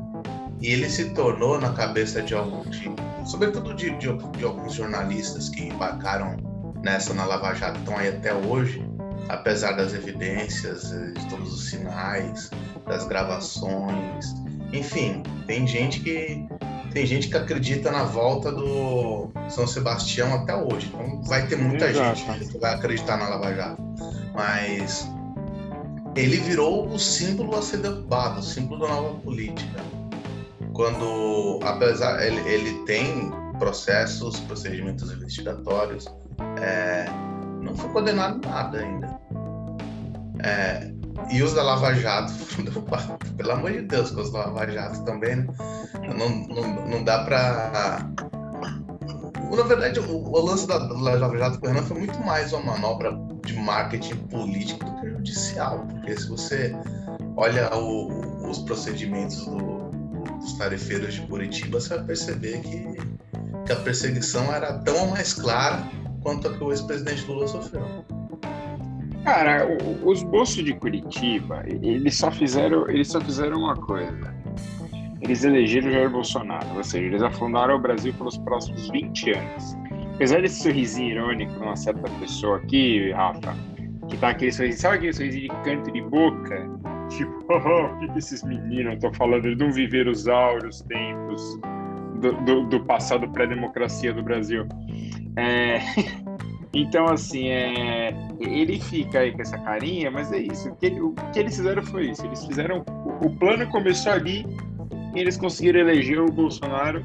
e ele se tornou na cabeça de alguns, sobretudo de, de, de, alguns jornalistas que embarcaram nessa na Lava Jato, estão aí até hoje, apesar das evidências, eh, de todos os sinais, das gravações, enfim, tem gente que tem gente que acredita na volta do São Sebastião até hoje. Então vai ter muita Exato. gente que vai acreditar na Lava Jato. Mas ele virou o símbolo a ser derrubado, o símbolo da nova política. Quando, apesar, ele, ele tem processos, procedimentos investigatórios, é, não foi condenado nada ainda. É, e os da Lava Jato pelo amor de Deus, com os da Lava Jato também, né? não, não, não dá para na verdade, o, o lance da, da Lava Jato com o Renan foi muito mais uma manobra de marketing político do que judicial. Porque se você olha o, os procedimentos do, dos tarefeiros de Curitiba, você vai perceber que, que a perseguição era tão mais clara quanto a que o ex-presidente Lula sofreu. Cara, os bolsos de Curitiba, eles só fizeram, eles só fizeram uma coisa eles elegeram Jair Bolsonaro, ou seja, eles afundaram o Brasil pelos próximos 20 anos. Apesar desse sorrisinho irônico de uma certa pessoa aqui, Rafa, que tá aquele sorrisinho, sabe aquele sorrisinho de canto de boca? Tipo, oh, o que, que esses meninos estão falando? Eles não viveram os áureos tempos do, do, do passado pré-democracia do Brasil. É... Então, assim, é... ele fica aí com essa carinha, mas é isso. O que, o que eles fizeram foi isso. Eles fizeram. O plano começou ali e eles conseguiram eleger o Bolsonaro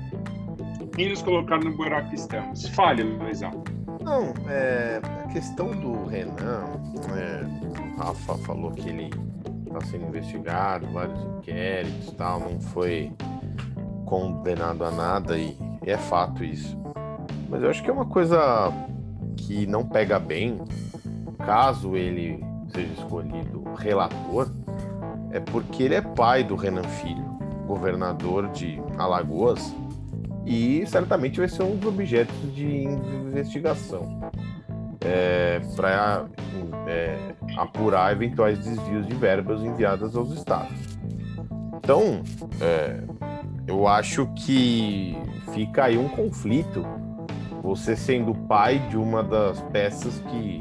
e nos colocar no buraco que estamos. Fale, Luizão. Não, é, a questão do Renan, é, o Rafa falou que ele está sendo investigado, vários inquéritos tal, não foi condenado a nada e, é fato isso. Mas eu acho que é uma coisa que não pega bem, caso ele seja escolhido relator, é porque ele é pai do Renan Filho governador de Alagoas e certamente vai ser um dos objetos de investigação é, para é, apurar eventuais desvios de verbas enviadas aos estados. Então, é, eu acho que fica aí um conflito você sendo pai de uma das peças que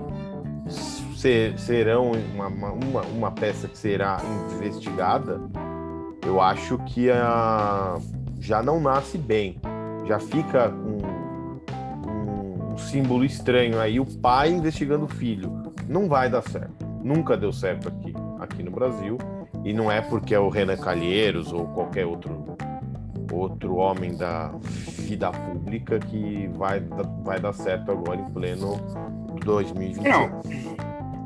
ser, serão uma, uma, uma peça que será investigada, eu acho que a, já não nasce bem. Já fica com um, um símbolo estranho aí, o pai investigando o filho. Não vai dar certo. Nunca deu certo aqui, aqui no Brasil. E não é porque é o Renan Calheiros ou qualquer outro outro homem da vida pública que vai, vai dar certo agora em pleno 2021. Não,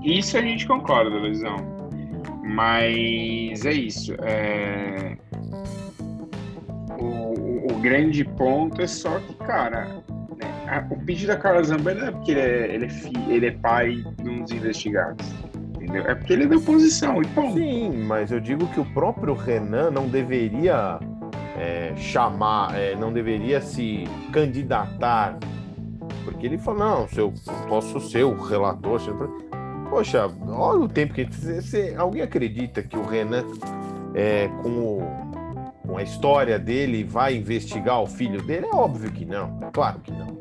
isso a gente concorda, Luizão. Mas é isso. É... O, o, grande ponto é só que, cara, né, o pedido da Carla Zambelli não é porque ele é, ele é, fi, ele é pai de um dos investigados. Entendeu? É porque ele é da oposição. Então... Sim, mas eu digo que o próprio Renan não deveria é, chamar, é, não deveria se candidatar, porque ele falou, não, se eu posso ser o relator, poxa, olha o tempo que você, alguém acredita que o Renan, é, com, o, com a história dele, vai investigar o filho dele? É óbvio que não, é claro que não.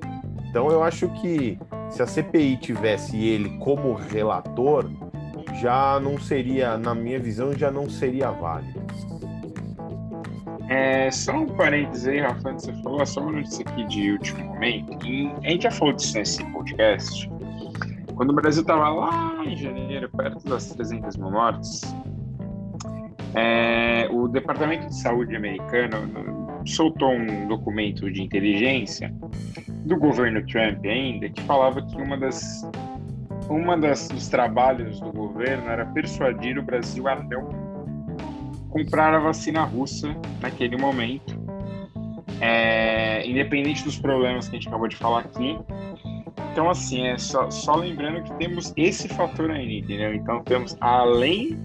Então eu acho que se a CPI tivesse ele como relator, já não seria, na minha visão, já não seria válido. É, só um parênteses aí, Rafa, você falou, só uma notícia aqui de último momento. E a gente já falou disso nesse podcast. Quando o Brasil estava lá em janeiro, perto das 300 mil mortes, é, o Departamento de Saúde americano soltou um documento de inteligência do governo Trump ainda que falava que uma das uma das dos trabalhos do governo era persuadir o Brasil a não comprar a vacina russa naquele momento. É, independente dos problemas que a gente acabou de falar aqui. Então, assim, é só, só lembrando que temos esse fator aí, entendeu? Então, temos, além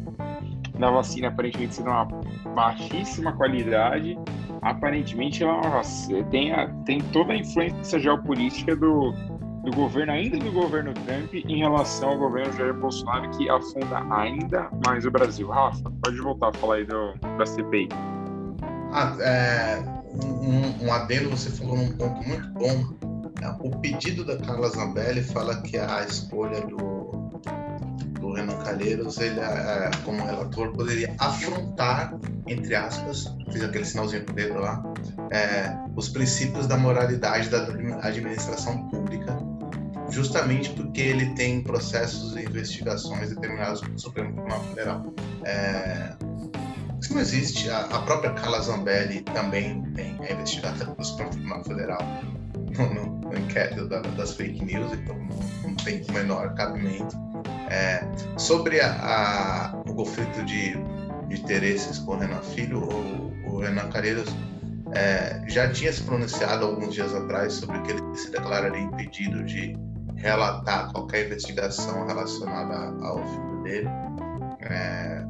da vacina aparentemente ser de uma baixíssima qualidade, aparentemente ela tem, a, tem toda a influência geopolítica do, do governo, ainda do governo Trump, em relação ao governo Jair Bolsonaro, que afunda ainda mais o Brasil. Rafa, pode voltar a falar aí do, da CPI. Ah, é, um, um adendo, você falou num ponto muito bom. É, o pedido da Carla Zambelli fala que a escolha do, do Renan Calheiros, ele, é, como relator, poderia afrontar, entre aspas, fiz aquele sinalzinho com o dedo lá, é, os princípios da moralidade da administração pública justamente porque ele tem processos e investigações determinados pelo Supremo Tribunal Federal. É, isso não existe. A, a, própria Carla Zambelli também tem, é investigada pelo Supremo Tribunal Federal no, no, no inquérito da, das fake news, então não, não tem o menor cabimento. É, sobre a, a, o conflito de, de interesses com o Renan Filho, o, o Renan Calheiros é, já tinha se pronunciado alguns dias atrás sobre que ele se declararia impedido de relatar qualquer investigação relacionada ao filho dele. É,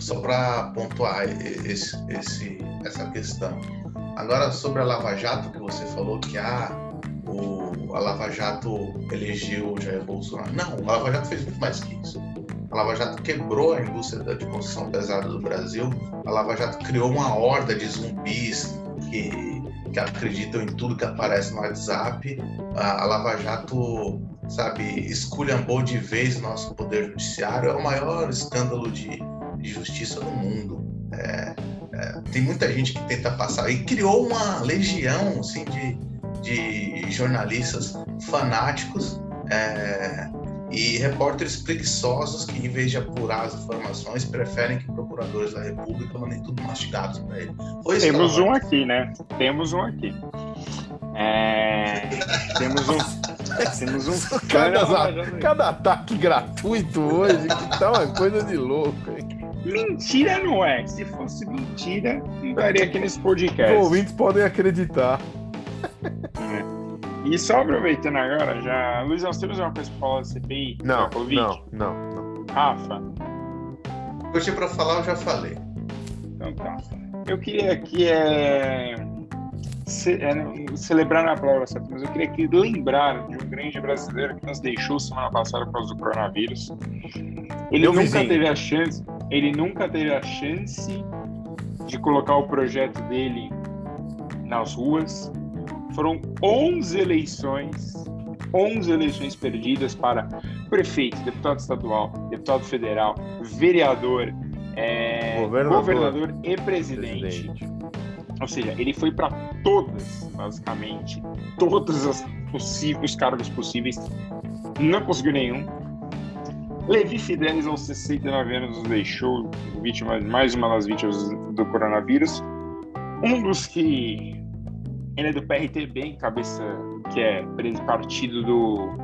só para pontuar esse, esse, essa questão. Agora, sobre a Lava Jato, que você falou que ah, o, a Lava Jato elegeu o Jair Bolsonaro. Não, a Lava Jato fez muito mais que isso. A Lava Jato quebrou a indústria de construção pesada do Brasil. A Lava Jato criou uma horda de zumbis que que acreditam em tudo que aparece no WhatsApp. A, Lava Jato, sabe, esculhambou de vez o nosso poder judiciário. É o maior escândalo de, de justiça do mundo. É, é, tem muita gente que tenta passar e criou uma legião assim, de, de jornalistas fanáticos é, e repórteres preguiçosos que, em vez de apurar as informações, preferem que procuradores da República mandem tudo mastigados para ele. Temos um aqui, né? Temos um aqui. É... temos um. temos um. Cada, cada ataque gratuito hoje que tá uma coisa de louco, hein? Mentira não é. Se fosse mentira, não estaria aqui nesse podcast. Os ouvintes podem acreditar. É. E só aproveitando agora, já. Luizão, você tem uma coisa pra falar da CPI? Não, não, não, não. Rafa? Tinha pra falar, eu já falei. Então tá. Eu queria aqui é, ce, é, celebrar na palavra certa, mas eu queria aqui lembrar de um grande brasileiro que nos deixou semana passada por causa do coronavírus. Ele Meu nunca vizinho. teve a chance, ele nunca teve a chance de colocar o projeto dele nas ruas Foram 11 eleições, 11 eleições perdidas para prefeito, deputado estadual, deputado federal, vereador, é, governador, governador, e presidente. presidente. Ou seja, ele foi para todas, basicamente, todos os cargos possíveis, não conseguiu nenhum. Levi Fidelis, aos 69 anos, nos deixou vítima, mais uma das vítimas do coronavírus. Um dos que ele é do PRTB, cabeça que é partido do,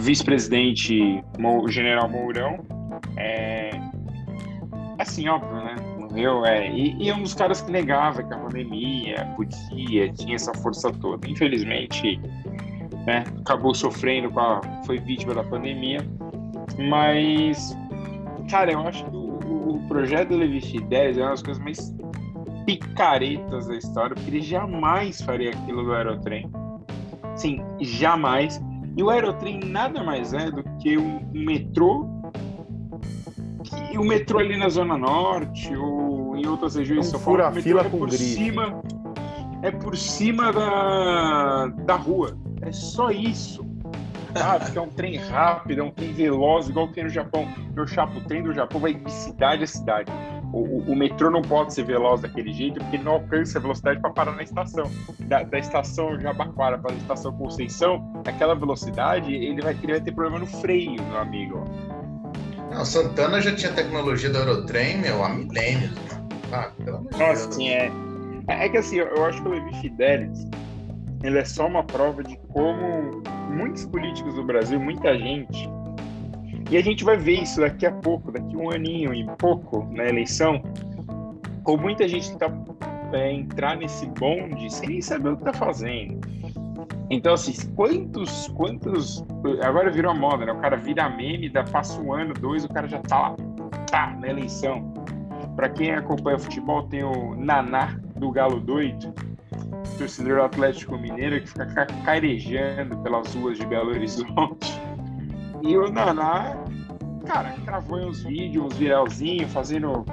vice-presidente General Mourão. É, assim, óbvio, né? Morreu, é. E, e é um dos caras que negava que a pandemia podia, tinha essa força toda. Infelizmente, né, acabou sofrendo, com a, foi vítima da pandemia. Mas, cara, eu acho que o, o projeto do Levi Fidelis é uma das coisas mais picaretas da história, porque ele jamais faria aquilo do aerotrem. Sim, jamais. E o aerotrem nada mais é do que um, metrô e o metrô ali na Zona Norte ou em outras regiões de São Paulo, o fila é por grife. cima é por cima da, da rua. É só isso. Sabe? Que é um trem rápido, é um trem veloz, igual tem no Japão. Meu chapo, o trem do Japão vai de cidade a cidade. O, o, metrô não pode ser veloz daquele jeito porque não alcança a velocidade para parar na estação. Da, da estação Jabaquara para a estação Conceição, aquela velocidade, ele vai, ele vai ter problema no freio, meu amigo. Não, Santana já tinha tecnologia do Aerotrem, meu, há milênios. Ah, Nossa, Deus. Sim, é. É que assim, eu acho que o Levi Fidelis, ele é só uma prova de como muitos políticos do Brasil, muita gente, e a gente vai ver isso daqui a pouco, daqui um aninho e pouco na eleição, ou muita gente tenta é, entrar nesse bonde sem nem saber o que está fazendo. Então, assim, quantos, quantos. Agora virou moda, né? O cara vira meme, dá, passa um ano, dois, o cara já tá lá, tá, na eleição. Para quem acompanha futebol, tem o Naná do Galo Doido, torcedor do Atlético Mineiro, que fica carejando pelas ruas de Belo Horizonte. E o Naná, cara, gravou uns vídeos, uns viralzinhos, fazendo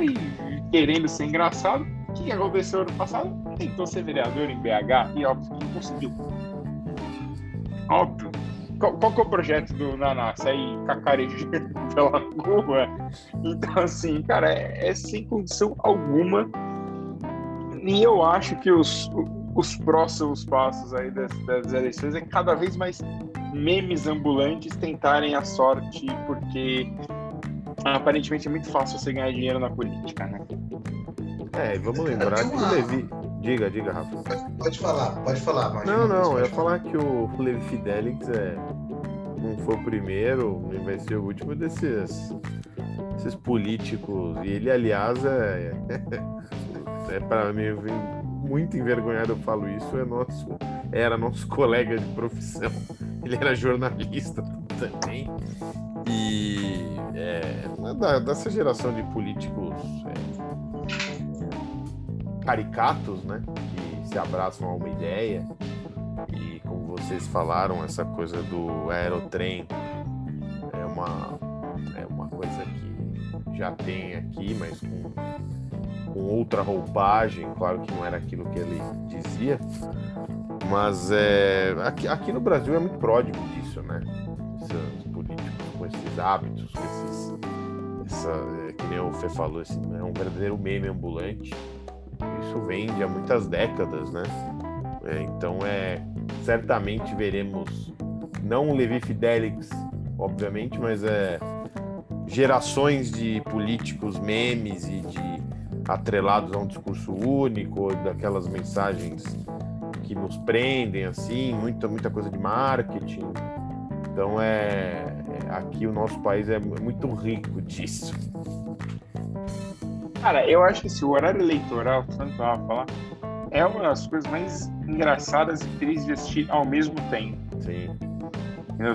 e querendo ser engraçado. O que aconteceu ano passado? Tentou ser vereador em BH e óbvio que não conseguiu. Óbvio. Qual, qual que é o projeto do Naná? Sair cacarejando pela rua? Então, assim, cara, é, é sem condição alguma. E eu acho que os, os próximos passos aí das, das eleições é cada vez mais memes ambulantes tentarem a sorte, porque aparentemente é muito fácil você ganhar dinheiro na política, né? É, vamos lembrar que o Levi. Diga, diga, Rafa. Pode, pode falar, pode falar, mas. Não, não, eu ia falar que o Levi Fidelix é. Não foi o primeiro, nem vai ser o último desses, desses políticos. E ele, aliás, é. é para mim, muito envergonhado eu falo isso, é nosso, era nosso colega de profissão. Ele era jornalista também. E é, da, dessa geração de políticos é, caricatos, né? Que se abraçam a uma ideia. E como vocês falaram, essa coisa do aerotrem é uma, é uma coisa que já tem aqui, mas com com outra roupagem, claro que não era aquilo que ele dizia, mas é, aqui, aqui no Brasil é muito pródigo disso, né? Esses políticos com esses hábitos, com esses. Essa, é, que nem o Fê falou, esse, é um verdadeiro meme ambulante. Isso vem de há muitas décadas, né? É, então é certamente veremos não Levi Fidelix, obviamente, mas é gerações de políticos memes e de atrelados a um discurso único, daquelas mensagens que nos prendem, assim, muita, muita coisa de marketing. Então, é, é aqui o nosso país é muito rico disso. Cara, eu acho que esse horário eleitoral, tanto a falar, é uma das coisas mais engraçadas e tristes de assistir ao mesmo tempo. Sim.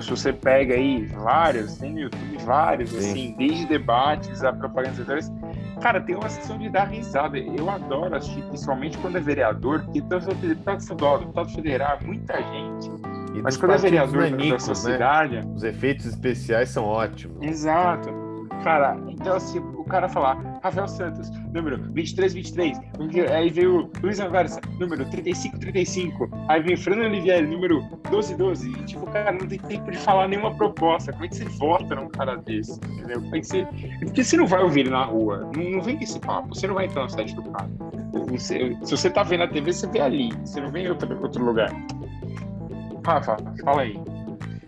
Se você pega aí vários, tem no YouTube vários, Sim. assim, desde debates a propagandas eleitorais, Cara, tem uma sessão de dar risada. Eu adoro assistir, principalmente quando é vereador, porque tanto deputado estadual, deputado federal, muita gente. E Mas quando é vereador nanicos, da sua né? cidade. Os efeitos especiais são ótimos. Exato. Cara, então assim, o cara falar Rafael Santos, número 2323. Aí veio Luiz Anversa, número 3535. Aí vem Fernando Olivieri, número 1212. E, tipo, cara, não tem tempo de falar nenhuma proposta. Como é que você vota num cara desse? Entendeu? Como é que você... Porque você não vai ouvir ele na rua. Não, não vem com esse papo. Você não vai entrar no site do cara. Você, se você tá vendo a TV, você vê ali. Você não vê em outro, outro lugar. Rafa, fala aí.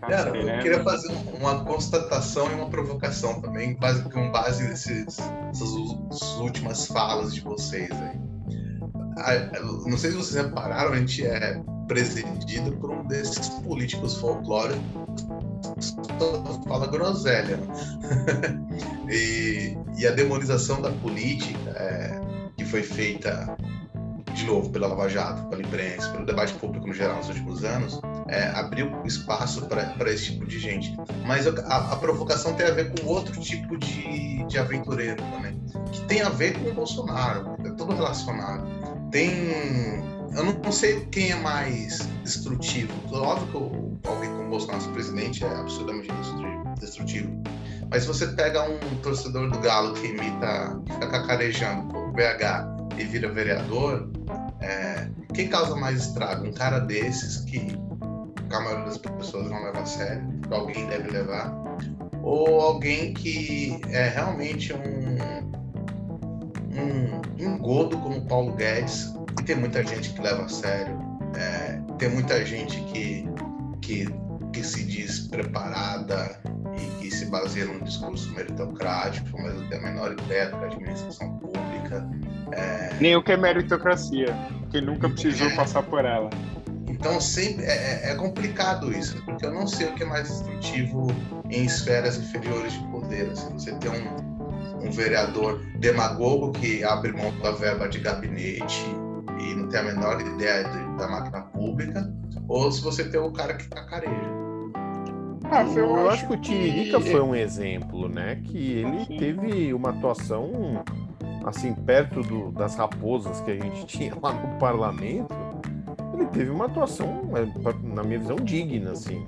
Cara, eu queria fazer uma constatação e uma provocação também, com base nesses, nessas últimas falas de vocês aí. Não sei se vocês repararam, a gente é presidido por um desses políticos folclóricos que fala groselha. e, e, a demonização da política é, que foi feita de novo, pela Lava Jato, pela imprensa, pelo debate público no geral nos últimos anos, é, abriu espaço para esse tipo de gente. Mas a, a, provocação tem a ver com outro tipo de, de aventureiro também, que tem a ver com o Bolsonaro, é tudo relacionado. Tem. Eu não, não sei quem é mais destrutivo. Óbvio que alguém como Bolsonaro, presidente, é absurdamente destrutivo. Mas se você pega um torcedor do Galo que imita, que fica cacarejando o BH e vira vereador, é, quem causa mais estrago? Um cara desses que a maioria das pessoas não leva a sério, que alguém deve levar, ou alguém que é realmente um, um engodo como Paulo Guedes, e tem muita gente que leva a sério, é, tem muita gente que, que, que se diz preparada e que se baseia num discurso meritocrático, mas não tem a menor ideia da administração pública, é... Nem o que é meritocracia, que nunca precisou é... passar por ela. Então sempre é, é, é, complicado isso, porque eu não sei o que é mais destrutivo em esferas inferiores de poder. Assim, você tem um, um vereador demagogo que abre mão da verba de gabinete e não tem a menor ideia de, da máquina pública, ou se você tem o cara que cacareja. Ah, eu, eu acho que o Tiririca foi um exemplo, né? Que ele teve uma atuação assim, perto do, das raposas que a gente tinha lá no parlamento, ele teve uma atuação, é, na minha visão, digna, assim.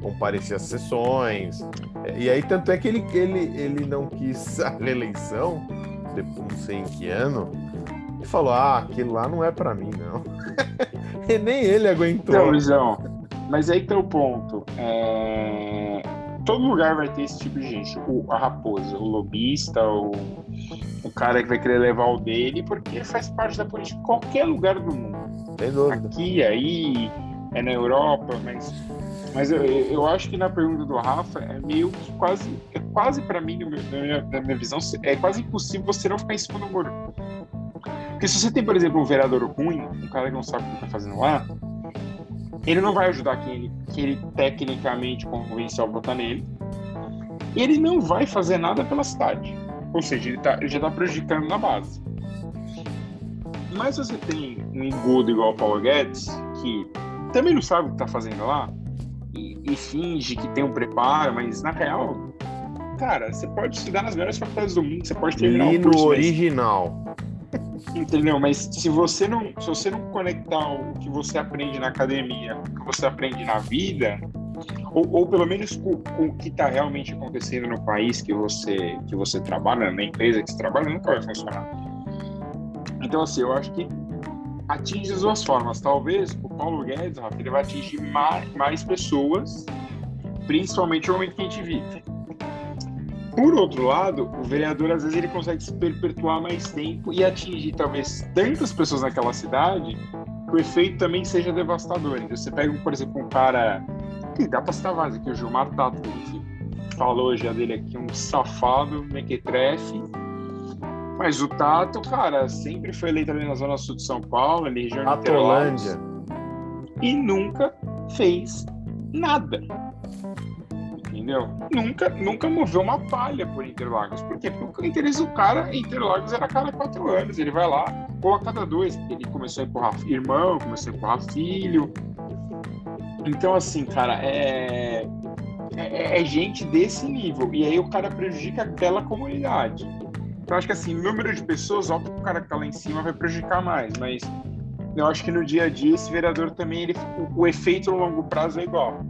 Comparecia às sessões. É, e aí, tanto é que ele, ele, ele não quis a reeleição, depois não sei em que ano, e falou: ah, aquilo lá não é para mim, não. e nem ele aguentou. Então, Luizão, mas aí tem o ponto. É... Todo lugar vai ter esse tipo de gente. O, a raposa, o lobista, o o cara que vai querer levar o dele, porque faz parte da política em qualquer lugar do mundo. Tem dúvida. Aqui, aí, é na Europa, mas, mas eu, eu acho que na pergunta do Rafa é meio que quase, é quase para mim, na minha, na minha visão, é quase impossível você não ficar em cima do muro. Porque se você tem, por exemplo, um vereador ruim, um cara que não sabe o que tá fazendo lá, ele não vai ajudar quem ele, que ele tecnicamente convenceu a votar nele. Ele não vai fazer nada pela cidade. Ou seja, ele, tá, ele já está prejudicando na base. Mas você tem um engodo igual o Paulo Guedes, que também não sabe o que está fazendo lá, e, e, finge que tem um preparo, mas na real, cara, você pode estudar nas melhores faculdades do mundo, você pode terminar e o curso, no original. Mas... Entendeu? Mas se você não, se você não conectar o que você aprende na academia o que você aprende na vida, ou, ou pelo menos com, com o que está realmente acontecendo no país que você que você trabalha, na empresa que você trabalha, nunca vai funcionar. Então, assim, eu acho que atinge as duas formas. Talvez o Paulo Guedes, Rafa, ele vai atingir mais, mais pessoas, principalmente no momento que a gente vive. Por outro lado, o vereador às vezes ele consegue se perpetuar mais tempo e atingir talvez tantas pessoas naquela cidade que o efeito também seja devastador. Então, você pega, por exemplo, um cara que dá pra citar vários aqui, o Gilmar Tato, que falou já dele aqui, um safado, mequetrefe. Mas o Tato, cara, sempre foi eleito ali na Zona Sul de São Paulo, ali região de Atolândia. E nunca fez nada. Entendeu? Nunca, nunca moveu uma palha por Interlagos. Por quê? Porque o interesse do cara, Interlagos era a cada quatro anos. Ele vai lá, ou a cada dois. Ele começou a empurrar irmão, começou a empurrar filho. Então, assim, cara, é, é, é, gente desse nível. E aí o cara prejudica aquela comunidade. Então, acho que, assim, número de pessoas, óbvio que o cara que tá lá em cima vai prejudicar mais, mas eu acho que no dia a dia esse vereador também, ele, o, o efeito no longo prazo é igual.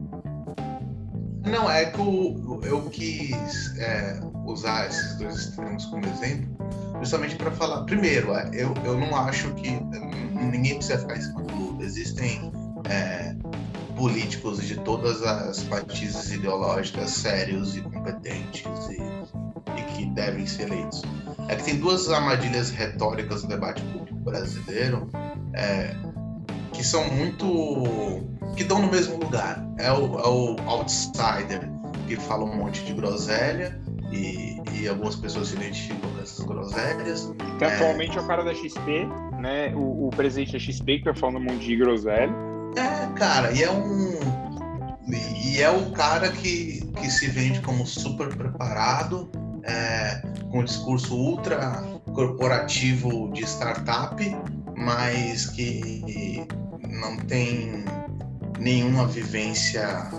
Não, é que o, eu quis. É, usar esses dois extremos como exemplo, justamente para falar. Primeiro, é, eu, eu não acho que ninguém precisa ficar em cima do. Existem é, políticos de todas as matizes ideológicas sérios e competentes e, e, que devem ser eleitos. É que tem duas armadilhas retóricas no debate público brasileiro é, que são muito. que dão no mesmo lugar. É o, é o outsider que fala um monte de groselha e, e algumas pessoas se identificam com essas groselhas. Que é, atualmente é o cara da XP, né? O, o presidente da XP que tá falando um monte de groselha. É, cara, e é um. E é o cara que, que se vende como super preparado, é, com um discurso ultra corporativo de startup, mas que não tem nenhuma vivência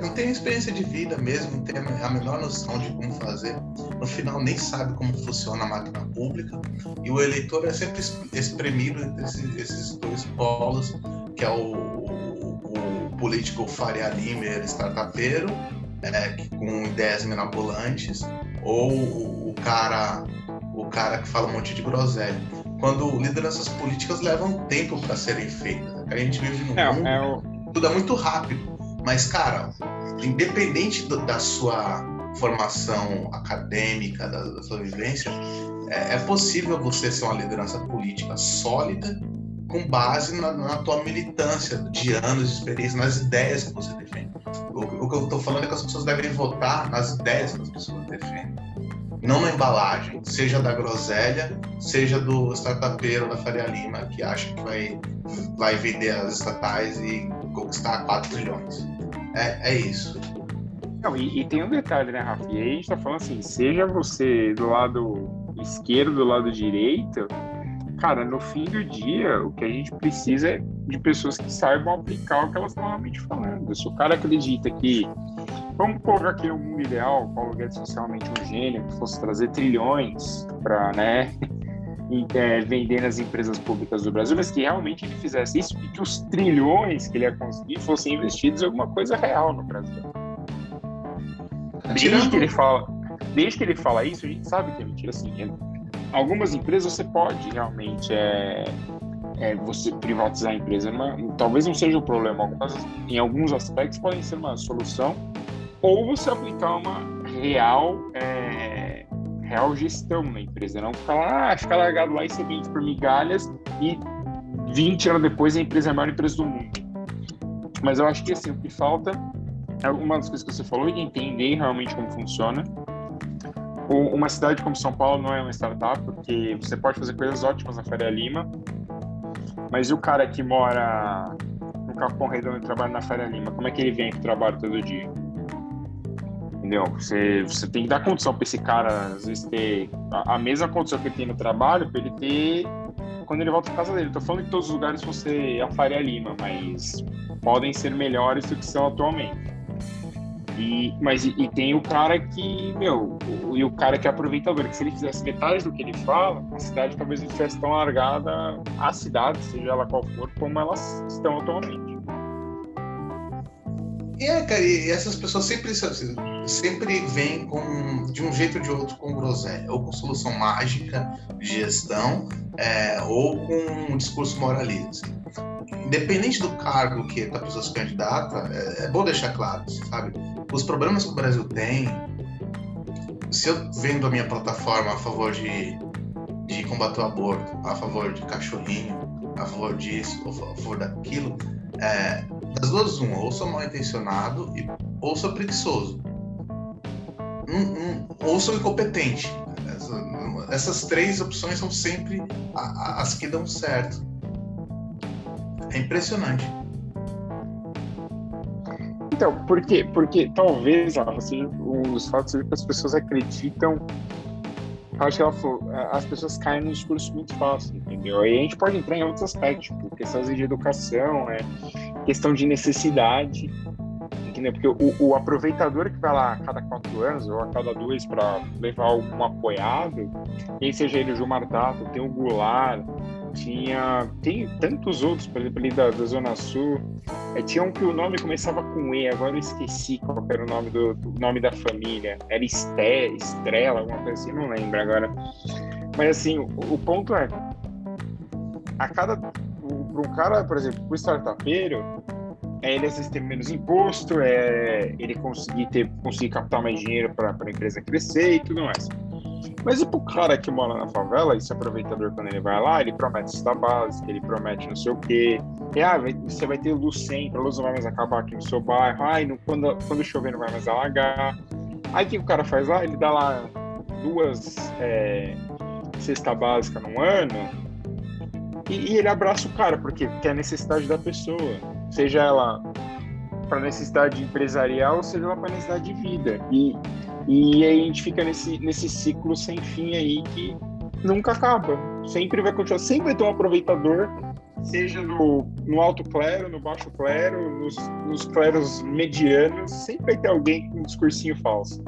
não tem experiência de vida mesmo, não tem a menor noção de como fazer. No final, nem sabe como funciona a máquina pública. E o eleitor é sempre espremido entre esses, dois polos, que é o, o, o político Faria Limer, startupeiro, é, com ideias mirabolantes, ou o, cara o cara que fala um monte de groselha. Quando lideranças políticas levam tempo para serem feitas. A gente vive num é, mundo, é o... tudo é muito rápido. Mas, cara, independente do, da sua formação acadêmica, da, da sua vivência, é, é, possível você ser uma liderança política sólida com base na, na tua militância de anos de experiência, nas ideias que você defende. O, o que eu estou falando é que as pessoas devem votar nas ideias que as pessoas defendem. Não na embalagem, seja da groselha, seja do startupeiro da Faria Lima, que acha que vai, vai vender as estatais e conquistar 4 trilhões. É, é isso. Não, e, e, tem um detalhe, né, Rafa? E aí a gente tá falando assim, seja você do lado esquerdo, do lado direito, cara, no fim do dia, o que a gente precisa é de pessoas que saibam aplicar o que elas estão realmente falando. Se o cara acredita que, vamos colocar aqui um mundo ideal, Paulo Guedes socialmente um gênio, que fosse trazer trilhões para, né, é, vender nas empresas públicas do Brasil, mas que realmente ele fizesse isso e que os trilhões que ele ia conseguir fossem investidos em alguma coisa real no Brasil. Desde que ele fala, desde que ele fala isso, a gente sabe que é mentira. Assim, é, algumas empresas você pode realmente é, é, você privatizar a empresa, talvez não seja o problema. Algumas, em alguns aspectos podem ser uma solução, ou você aplicar uma real é, real gestão na empresa, não ficar lá, ah, ficar largado lá e ser vendido por migalhas e 20 anos depois a empresa é a maior empresa do mundo. Mas eu acho que assim, o que falta é uma das coisas que você falou, de entender realmente como funciona. Uma cidade como São Paulo não é uma startup, porque você pode fazer coisas ótimas na Faria Lima, mas e o cara que mora no Capão Redondo e trabalha na Faria Lima, como é que ele vem para o trabalho todo dia? entendeu? Você, você tem que dar condição para esse cara, às vezes, ter a, a, mesma condição que ele tem no trabalho, para ele ter quando ele volta para casa dele. Tô falando que todos os lugares você a Faria Lima, mas podem ser melhores do que são atualmente. E, mas e, e, tem o cara que, meu, o, e o cara que é aproveitador, que se ele fizesse metade do que ele fala, a cidade talvez não estivesse tão largada, a cidade, seja ela qual for, como elas estão atualmente. E é, cara, e essas pessoas sempre, sempre vêm com, de um jeito ou de outro com groselha, ou com solução mágica de gestão, é, ou com um discurso moralista. Independente do cargo que a pessoa se candidata, é, é bom deixar claro, sabe? Os problemas que o Brasil tem, se eu vendo a minha plataforma a favor de, de combater o aborto, a favor de cachorrinho, a favor disso, ou a favor daquilo, é, das duas, uma, ou sou mal intencionado ou sou preguiçoso. Um, um, ou sou incompetente. Essa, essas três opções são sempre as que dão certo. É impressionante. Então, por quê? Porque talvez, assim, um dos fatos é que as pessoas acreditam acho que ela falou, as pessoas caem no discurso muito fácil, entendeu? Aí a gente pode entrar em outros aspectos, tipo, questões de educação, é, questão de necessidade, entendeu? Porque o, o, aproveitador que vai lá a cada quatro anos ou a cada dois para levar algum apoiado, quem seja ele o Gilmar Tato, tem o Goulart, tinha. Tem tantos outros, por exemplo, ali da, da Zona Sul. É, tinha um que o nome começava com E, agora eu esqueci qual era o nome do, do nome da família. Era Esté, Estrela, alguma coisa assim, não lembro agora. Mas assim, o, o ponto é. A cada. Para um cara, por exemplo, o startupeiro, é ele ter menos imposto, é ele conseguir ter conseguir captar mais dinheiro para a empresa crescer e tudo mais. Mas e pro cara que mora na favela, esse aproveitador, quando ele vai lá, ele promete cesta básica, ele promete não sei o quê. E, ah, vai, você vai ter luz sempre, a luz não vai mais acabar aqui no seu bairro. Ai, no, quando, quando chover não vai mais alagar. Aí o que o cara faz lá? Ele dá lá duas é, cesta básica no ano e, e, ele abraça o cara, porque é a necessidade da pessoa. Seja ela para necessidade empresarial, seja ela para necessidade de vida. E e aí a gente fica nesse, nesse ciclo sem fim aí que nunca acaba. Sempre vai continuar, sempre vai ter um aproveitador, seja no, no alto clero, no baixo clero, nos, nos cleros medianos, sempre vai ter alguém com um discursinho falso.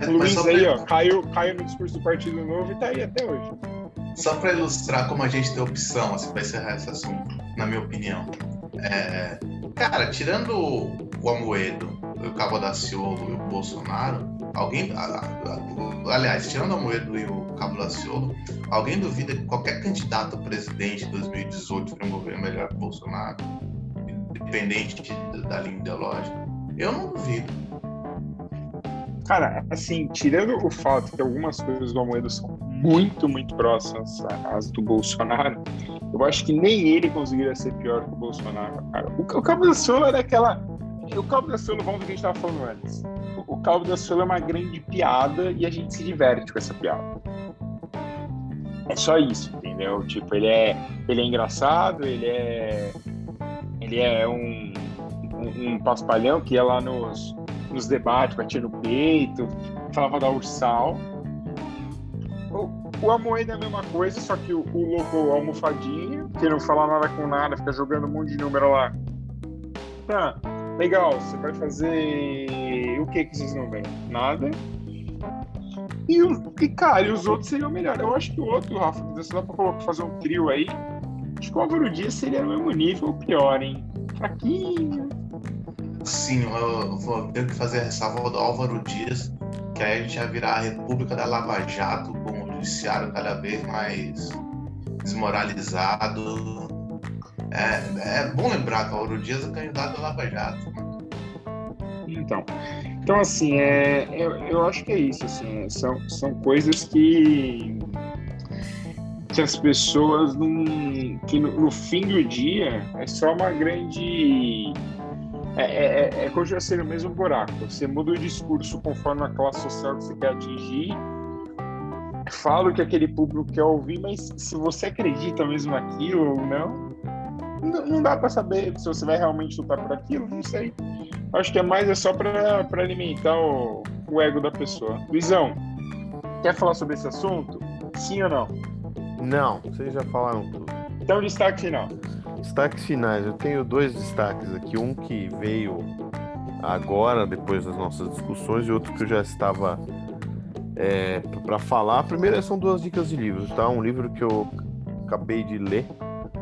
É, o Luiz aí, pra... ó, caiu, caiu no discurso do Partido Novo e tá aí até hoje. Só para ilustrar como a gente tem opção assim, para encerrar esse assunto, na minha opinião. É, cara, tirando o Amoedo, o Cabo da Ciolo e o Bolsonaro, alguém. Aliás, tirando o Amoedo e o Cabo da Ciolo, alguém duvida que qualquer candidato a presidente de 2018 tem um governo melhor que o Bolsonaro, independente da linha ideológica? Eu não duvido. Cara, assim, tirando o fato que algumas coisas do Amoedo são muito, muito próximas às do Bolsonaro, eu acho que nem ele conseguiria ser pior que o Bolsonaro, cara. O, o Cabo da Ciolo era aquela o Calvo da Ciolo, vamos ver o que a gente estava falando antes. O Calvo da Ciolo é uma grande piada e a gente se diverte com essa piada. É só isso, entendeu? Tipo, ele é, ele é engraçado, ele é, ele é um, um, um paspalhão que ia lá nos, nos debates, batia no peito, falava da Ursal. O, o Amoedo é a mesma coisa, só que o, o louco almofadinha, que não fala nada com nada, fica jogando um monte de número lá. Tá, Legal, você vai fazer o que com esses números? Nada. E, e, cara, e os outros seriam melhor. Eu acho que o outro, Rafa, se dá pra fazer um trio aí, acho que o Álvaro Dias seria no mesmo nível ou pior, hein? Fraquinho. Sim, eu vou ter que fazer a ressalva do Álvaro Dias, que aí a gente vai virar a República da Lava Jato, com o judiciário cada vez mais desmoralizado, é, é bom lembrar que o Auro Dias é candidato a Lava Jato. Então, então assim, é, eu, eu acho que é isso. Assim, são, são coisas que, que as pessoas, não, que no, no fim do dia, é só uma grande. É, é, é, é continuar sendo o mesmo buraco. Você muda o discurso conforme a classe social que você quer atingir. Fala o que aquele público quer ouvir, mas se você acredita mesmo naquilo ou não, não, não dá para saber se você vai realmente lutar por aquilo, não sei. Acho que é mais é só para alimentar o, o ego da pessoa. Luizão, quer falar sobre esse assunto? Sim ou não? Não, vocês já falaram tudo. Então, destaque final. Destaques finais. Eu tenho dois destaques aqui. Um que veio agora, depois das nossas discussões, e outro que eu já estava é, para falar. Primeiro, são duas dicas de livros, tá? Um livro que eu acabei de ler,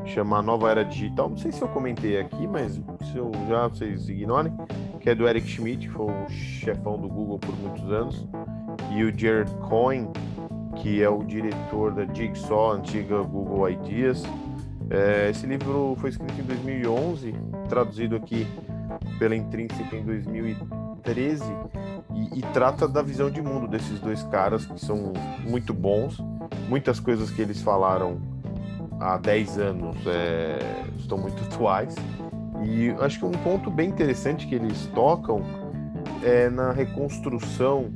chama Nova Era Digital. Não sei se eu comentei aqui, mas se eu já vocês ignorem, que é do Eric Schmidt, que foi o chefão do Google por muitos anos, e o Jared Cohen, que é o diretor da Jigsaw, antiga Google Ideas. É, esse livro foi escrito em 2011, traduzido aqui pela Intrínseca em 2013, e, e trata da visão de mundo desses dois caras que são muito bons. Muitas coisas que eles falaram há 10 anos é, estão muito atuais. E acho que um ponto bem interessante que eles tocam é na reconstrução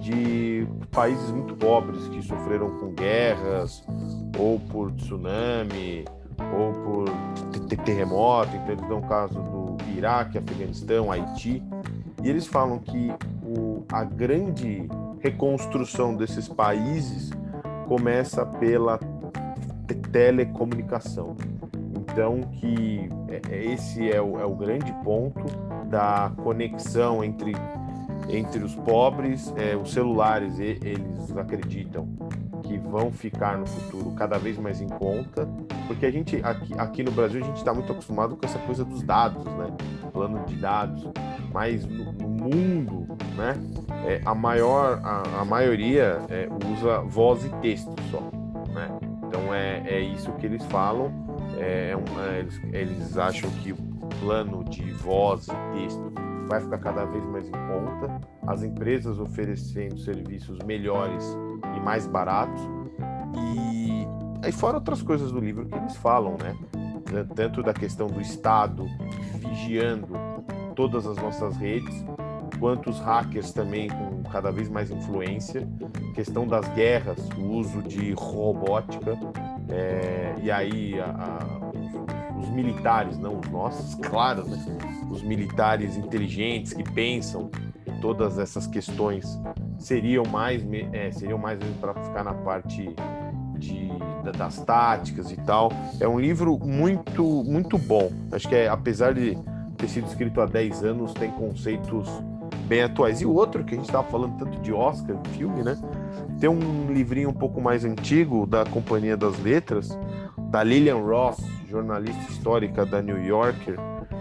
de países muito pobres que sofreram com guerras, ou por tsunami, ou por terremoto. Então, eles dão o caso do Iraque, Afeganistão, Haiti. E eles falam que o, a grande reconstrução desses países começa pela telecomunicação. Então, que é, é, esse é o, é o grande ponto da conexão entre, entre os pobres, é, os celulares, eles acreditam que vão ficar no futuro cada vez mais em conta, porque a gente aqui, aqui no Brasil a gente está muito acostumado com essa coisa dos dados, né? Plano de dados, mas no, no mundo, né? É, a maior, a, a maioria é, usa voz e texto só? Então é, é isso que eles falam. É, é, é, eles, eles acham que o plano de voz e texto vai ficar cada vez mais em conta, as empresas oferecendo serviços melhores e mais baratos. E aí fora outras coisas do livro que eles falam, né? Tanto da questão do Estado vigiando todas as nossas redes, quanto os hackers também com cada vez mais influência, questão das guerras, o uso de robótica, é, e aí a, a, os, os, militares, não os nossos, claro, né? os militares inteligentes que pensam todas essas questões seriam mais é, seriam mais para ficar na parte de, das táticas e tal. É um livro muito muito bom. Acho que é, apesar de ter sido escrito há 10 anos, tem conceitos bem atuais. E o outro que a gente estava falando tanto de Oscar, filme, né? Tem um livrinho um pouco mais antigo da Companhia das Letras, da Lillian Ross, jornalista histórica da New Yorker,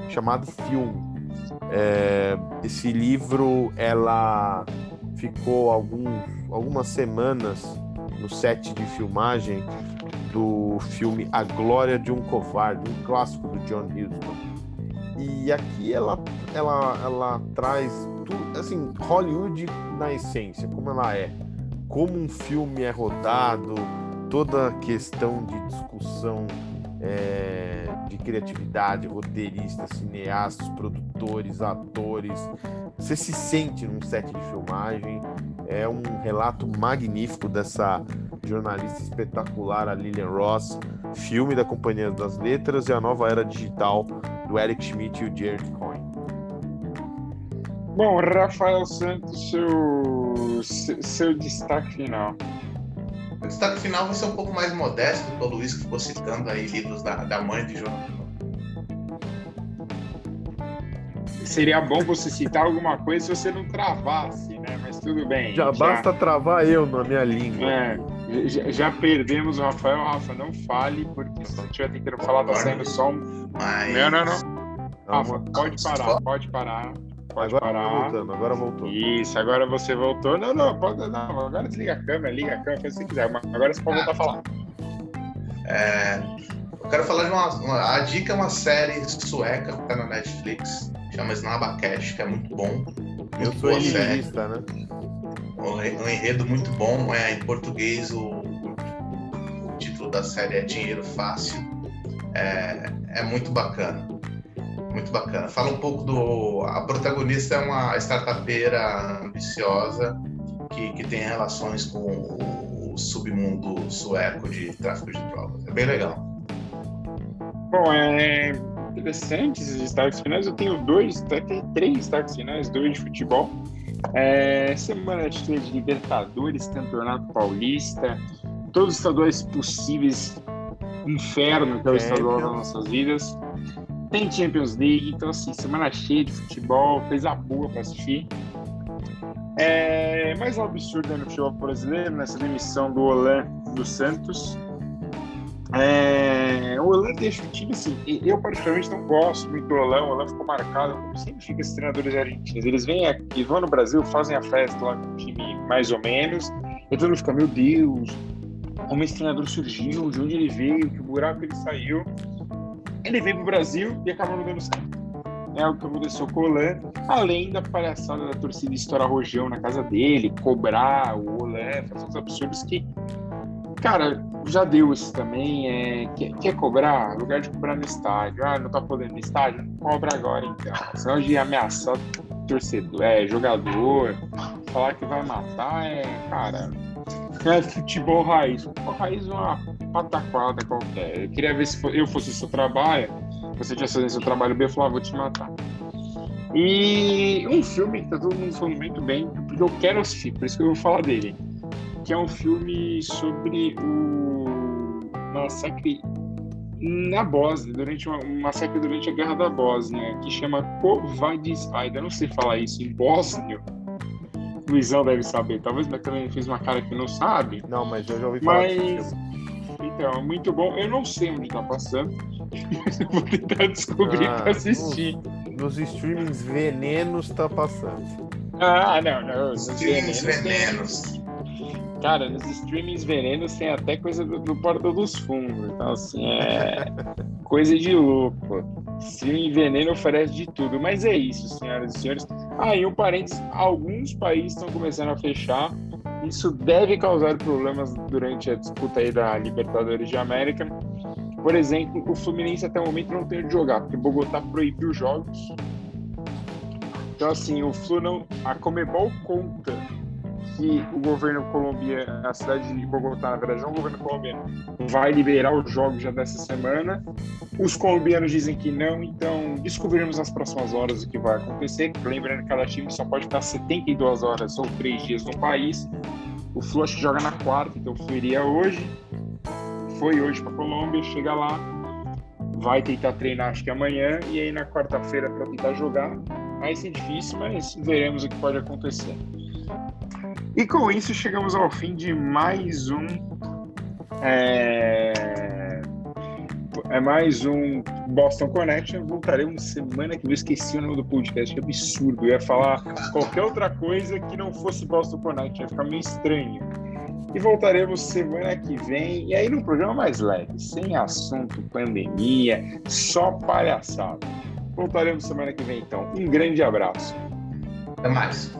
chamado Filme. É, esse livro, ela ficou alguns, algumas semanas no set de filmagem do filme A Glória de um Covarde, um clássico do John Huston. E aqui ela, ela, ela traz tudo, assim, Hollywood na essência, como ela é. Como um filme é rodado, toda a questão de discussão é, de criatividade, roteiristas, cineastas, produtores, atores. Você se sente num set de filmagem. É um relato magnífico dessa jornalista espetacular, a Lillian Ross, filme da Companhia das Letras e a nova era digital do Eric Schmidt e o Jared Cohen. Bom, Rafael Santos, seu, seu destaque final. O destaque final vai ser um pouco mais modesto do que o Luiz que ficou citando aí livros da, da mãe de João. Seria bom você citar alguma coisa se você não travasse, né? Mas tudo bem. Já, já... basta travar eu na minha língua. É, já, já, perdemos o Rafael. Rafa, não fale, porque se você estiver tentando falar, tá saindo só um. Mas... Não, não, não. Rafa, pode parar, pode parar. Pode agora parar. Voltando, agora voltou. Isso, agora você voltou. Não, não, pode. Não, agora desliga a câmera, liga a câmera, faz o que você quiser. Agora você pode voltar a falar. É, eu quero falar de uma, uma, A dica é uma série sueca que tá na Netflix, chama Snabacash, que é muito bom. Muito eu sou elitista, né? Um, enredo muito bom. É, em português, o, o, o título da série é Dinheiro Fácil. É, é muito bacana muito bacana. Fala um pouco do. A protagonista é uma startupeira ambiciosa que, que tem relações com o submundo sueco de tráfico de drogas. É bem legal. Bom, é interessante esses destaques finais. Eu tenho dois, até três destaques finais, dois de futebol. É, semana de Libertadores, Campeonato Paulista, todos os estaduais possíveis, inferno que é o estadual das nossas vidas tem Champions League, então assim, semana cheia de futebol, coisa boa para assistir. É, mais um absurdo no futebol brasileiro, nessa demissão do Olan do Santos. É, o Olan deixa o time assim. Eu, particularmente, não gosto muito do Olan. O Olan ficou marcado, como sempre fica esses treinadores argentinos. Eles vêm aqui, vão no Brasil, fazem a festa lá com o time mais ou menos. E todo mundo fica, meu Deus, como esse treinador surgiu, de onde ele veio, que buraco ele saiu. Ele veio pro Brasil e acabou não dando certo. É o que aconteceu com o Olan, além da palhaçada da torcida estourar rojão na casa dele, cobrar o Olan, fazer uns absurdos que, cara, já deu isso também. É, quer, quer cobrar? Lugar de cobrar no estádio. Ah, não tá podendo no estádio? Cobra agora então. Senão de ameaçar torcedor, é, jogador, falar que vai matar, é, cara, é futebol raiz. Raiz é uma pataquada qualquer. Eu queria ver se eu fosse o seu trabalho, você tivesse fazendo seu trabalho bem, eu falava, vou te matar. E um filme que tá todo mundo falando muito bem, porque eu quero assistir, por isso que eu vou falar dele. Que é um filme sobre o massacre na Bósnia, durante uma, um massacre durante a Guerra da Bósnia, que chama Kovadis Aida. Não sei falar isso em bósnio, Luizão deve saber. Talvez o também fez uma cara que não sabe. Não, mas eu já ouvi falar Mas. Então, muito bom. Eu não sei onde tá passando. Vou tentar descobrir Ah, pra assistir. Nos streamings venenos tá passando. Ah, não, não. Nos Streams venenos venenos. Cara, nos streamings venenos tem até coisa do, do Porta dos Fundos. Então, assim, é coisa de louco. Streaming veneno oferece de tudo. Mas é isso, senhoras e senhores. Ah, e um parênteses: alguns países estão começando a fechar. Isso deve causar problemas durante a disputa aí da Libertadores de América. Por exemplo, o Fluminense até o momento não tem onde jogar, porque Bogotá proibiu jogos. Então, assim, o Flu não. A Comebol conta que o governo colombiano, a cidade de Bogotá, na verdade, não o governo colombiano, vai liberar os jogos já dessa semana. Os colombianos dizem que não, então descobriremos nas próximas horas o que vai acontecer. Lembrando que cada time só pode ficar 72 horas ou 3 dias no país. O Flu acho que joga na quarta, então o Flu iria hoje. Foi hoje para Colômbia, chega lá, vai tentar treinar acho que amanhã, e aí na quarta-feira para tentar jogar. Vai ser difícil, mas veremos o que pode acontecer. E com isso chegamos ao fim de mais um. É, é mais um Boston Connection. Voltaremos semana que vem. Eu esqueci o nome do podcast, que absurdo. Eu ia falar qualquer outra coisa que não fosse Boston Connection, ia ficar meio estranho. E voltaremos semana que vem. E aí num programa mais leve, sem assunto pandemia, só palhaçada. Voltaremos semana que vem então. Um grande abraço. Até mais.